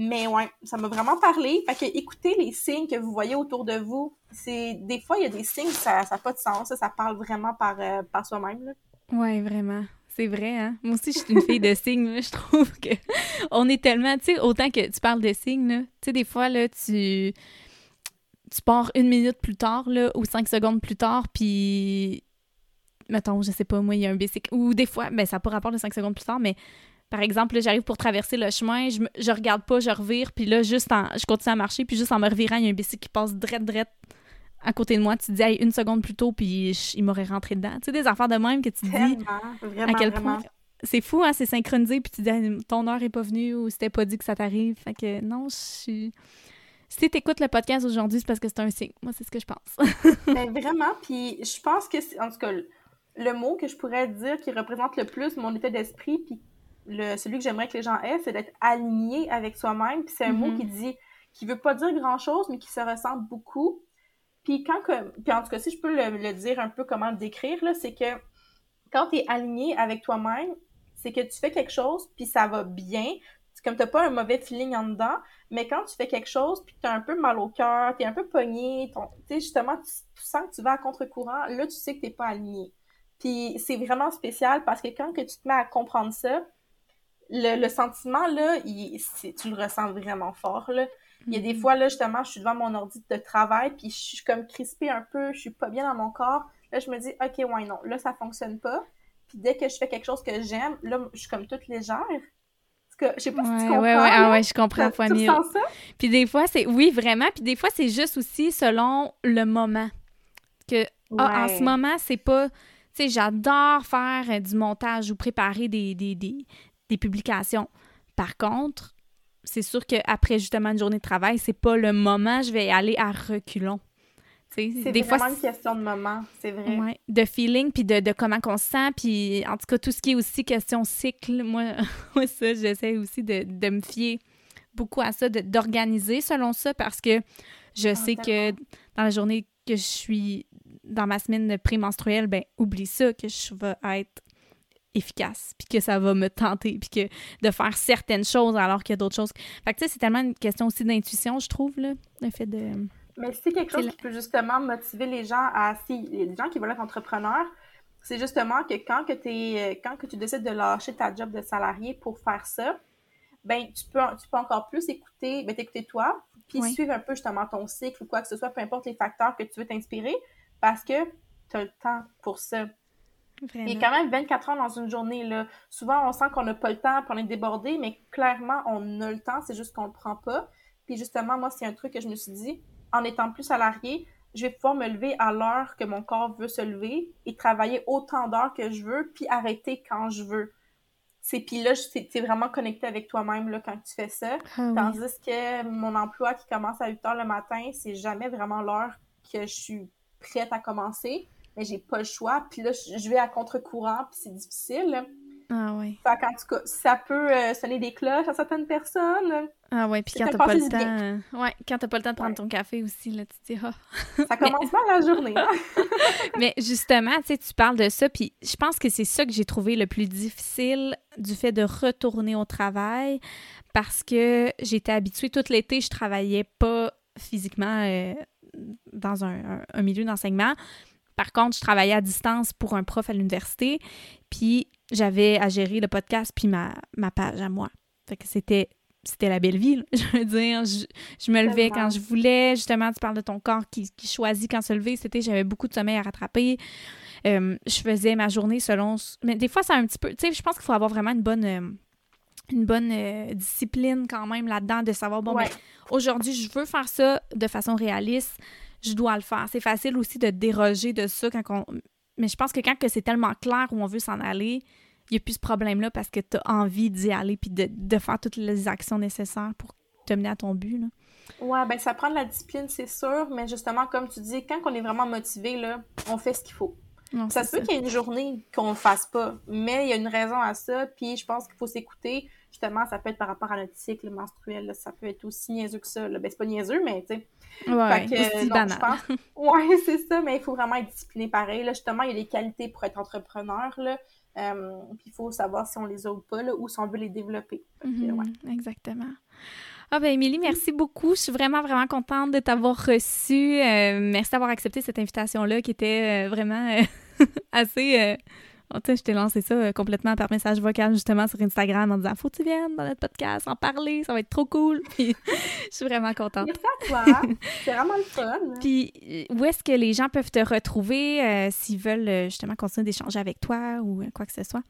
Mais ouais, ça m'a vraiment parlé. Fait que écoutez les signes que vous voyez autour de vous. C'est des fois il y a des signes ça n'a pas de sens, ça, parle vraiment par, euh, par soi-même. Ouais, vraiment. C'est vrai, hein? Moi aussi, je suis une fille de signes, Je trouve que on est tellement, tu sais, autant que tu parles de signes, tu sais, des fois, là, tu tu pars une minute plus tard, là, ou cinq secondes plus tard, puis mettons, je sais pas, moi, il y a un bicycle. Ou des fois, ben, ça n'a pas rapport de cinq secondes plus tard, mais par exemple, j'arrive pour traverser le chemin, je, je regarde pas, je revire, puis là, juste en, je continue à marcher, puis juste en me revirant, il y a un bicycle qui passe drette, drette à côté de moi. Tu te dis, une seconde plus tôt, puis il m'aurait rentré dedans. Tu sais, des affaires de même que tu dis vraiment, à quel point. C'est fou, hein, c'est synchronisé, puis tu dis, ton heure est pas venue ou c'était pas dit que ça t'arrive. Fait que non, je suis. Si t'écoutes le podcast aujourd'hui, c'est parce que c'est un signe. Moi, c'est ce que je pense. ben, vraiment, puis je pense que, en tout cas, le mot que je pourrais dire qui représente le plus mon état d'esprit, puis le, celui que j'aimerais que les gens aient, c'est d'être aligné avec soi-même. Puis c'est un mot mm-hmm. qui dit, qui veut pas dire grand-chose, mais qui se ressent beaucoup. Puis quand que, puis en tout cas, si je peux le, dire un peu comment le décrire, là, c'est que quand tu es aligné avec toi-même, c'est que tu fais quelque chose, puis ça va bien. C'est comme t'as pas un mauvais feeling en dedans, mais quand tu fais quelque chose, puis t'as un peu mal au cœur, t'es un peu pogné, tu sais, justement, tu, sens que tu vas à contre-courant, là, tu sais que t'es pas aligné. Puis c'est vraiment spécial parce que quand que tu te mets à comprendre ça, le, sentiment, là, il, tu le ressens vraiment fort, là. Il y a des mm-hmm. fois, là, justement, je suis devant mon ordi de travail, puis je suis comme crispée un peu, je suis pas bien dans mon corps. Là, je me dis, OK, ouais, non, là, ça fonctionne pas. Puis dès que je fais quelque chose que j'aime, là, je suis comme toute légère. Que, je sais pas si tu comprends. Ouais, ouais, ah ouais, je comprends, Tu sens ça? Puis des fois, c'est, oui, vraiment. Puis des fois, c'est juste aussi selon le moment. Que, ah, en ce moment, c'est pas sais, j'adore faire euh, du montage ou préparer des, des, publications. Par contre, c'est sûr qu'après justement une journée de travail, c'est pas le moment, je vais aller à reculons. C'est des vraiment fois, une question de moment, c'est vrai. Ouais, de feeling, puis de, comment on se sent, puis en tout cas, tout ce qui est aussi question cycle, moi, moi ça, j'essaie aussi de, de, me fier beaucoup à ça, d'organiser selon ça, parce que je ah, sais que dans la journée que je suis dans ma semaine prémenstruelle, ben oublie ça que je vais être efficace, puis que ça va me tenter, puis que de faire certaines choses alors qu'il y a d'autres choses. Fait que tu sais, c'est tellement une question aussi d'intuition, je trouve, là, le fait de... Mais c'est quelque chose qui peut justement motiver les gens à... Si, les gens qui veulent être entrepreneurs, c'est justement que quand que, es, quand que tu décides de lâcher ta job de salarié pour faire ça, ben tu peux, tu peux encore plus écouter, ben t'écouter toi, puis suivre un peu justement ton cycle ou quoi que ce soit, peu importe les facteurs que tu veux t'inspirer, parce que tu as le temps pour ça. Il y a quand même 24 heures dans une journée. Là. Souvent, on sent qu'on n'a pas le temps, qu'on est débordé, mais clairement, on a le temps, c'est juste qu'on ne le prend pas. Puis justement, moi, c'est un truc que je me suis dit, en étant plus salarié, je vais pouvoir me lever à l'heure que mon corps veut se lever et travailler autant d'heures que je veux, puis arrêter quand je veux. C'est puis là, es vraiment connecté avec toi-même là, quand tu fais ça. Ah Tandis que mon emploi qui commence à 8 heures le matin, c'est jamais vraiment l'heure que je suis prête à commencer, mais j'ai pas le choix. Puis là, je vais à contre-courant, puis c'est difficile. Ah oui. Fait qu'en tout cas, ça peut euh, sonner des cloches à certaines personnes. Ah ouais, puis quand t'as pas le temps... Ouais, quand t'as pas le temps de prendre ton café aussi, là, tu te dis... Oh. ça commence mal la journée. Hein. mais justement, tu sais, tu parles de ça, puis je pense que c'est ça que j'ai trouvé le plus difficile du fait de retourner au travail, parce que j'étais habituée, tout l'été, je travaillais pas physiquement... Euh, dans un, milieu d'enseignement. Par contre, je travaillais à distance pour un prof à l'université, puis j'avais à gérer le podcast puis ma, ma page à moi. Fait que c'était c'était la belle vie, je veux dire. Je, me levais quand je voulais. Justement, tu parles de ton corps qui, choisit quand se lever. C'était, j'avais beaucoup de sommeil à rattraper. Euh, je faisais ma journée selon... Mais des fois, c'est un petit peu... Tu sais, je pense qu'il faut avoir vraiment une bonne... Euh, une bonne euh, discipline quand même là-dedans de savoir, bon, ben, aujourd'hui, je veux faire ça de façon réaliste, je dois le faire. C'est facile aussi de déroger de ça quand on... Mais je pense que quand que c'est tellement clair où on veut s'en aller, il n'y a plus ce problème-là parce que tu as envie d'y aller puis de, faire toutes les actions nécessaires pour te mener à ton but. Là. Ouais, ben ça prend de la discipline, c'est sûr, mais justement, comme tu dis, quand on est vraiment motivé, là, on fait ce qu'il faut ça se peut qu'il y ait une journée qu'on ne fasse pas, mais il y a une raison à ça, puis je pense qu'il faut s'écouter. Justement, ça peut être par rapport à notre cycle menstruel, ça peut être aussi niaiseux que ça. Ben, c'est pas niaiseux, mais tu sais. Ouais, banal. Ouais, c'est ça, mais il faut vraiment être discipliné pareil. Là, justement, il y a des qualités pour être entrepreneur, là. Euh, puis il faut savoir si on les a ou pas, là, ou si on veut les développer. Mm-hmm, exactement. Ah ben Émilie, merci beaucoup. Je suis vraiment, vraiment contente de t'avoir reçue. Euh, merci d'avoir accepté cette invitation-là qui était euh, vraiment euh, assez je t'ai lancé ça euh, complètement par message vocal justement sur Instagram en disant Faut que tu viennes dans notre podcast en parler, ça va être trop cool. Puis je suis vraiment contente. Merci à toi. C'est vraiment le fun. Puis euh, où est-ce que les gens peuvent te retrouver euh, s'ils veulent justement continuer d'échanger avec toi ou quoi que ce soit?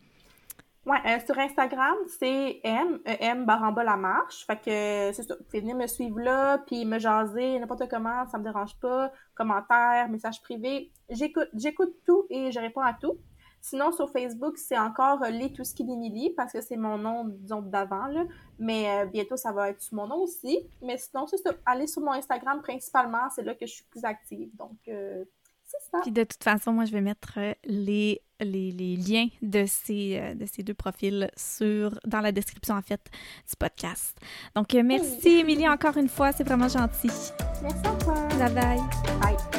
Ouais, sur Instagram, c'est M, e M baramba la marche. Fait que c'est ça. Vous pouvez venir me suivre là, puis me jaser n'importe comment, ça me dérange pas. Commentaires, messages privés. J'écoute, j'écoute tout et je réponds à tout. Sinon, sur Facebook, c'est encore euh, Les Touski d'Émilie parce que c'est mon nom, disons, d'avant, là. Mais euh, bientôt, ça va être sous mon nom aussi. Mais sinon, c'est ça. Allez sur mon Instagram principalement, c'est là que je suis plus active. Donc, euh, c'est ça. Puis de toute façon, moi, je vais mettre les, les, les liens de ces, de ces deux profils sur, dans la description, en fait, du podcast. Donc, merci, Émilie, encore une fois. C'est vraiment gentil. Merci à toi. Bye bye. Bye.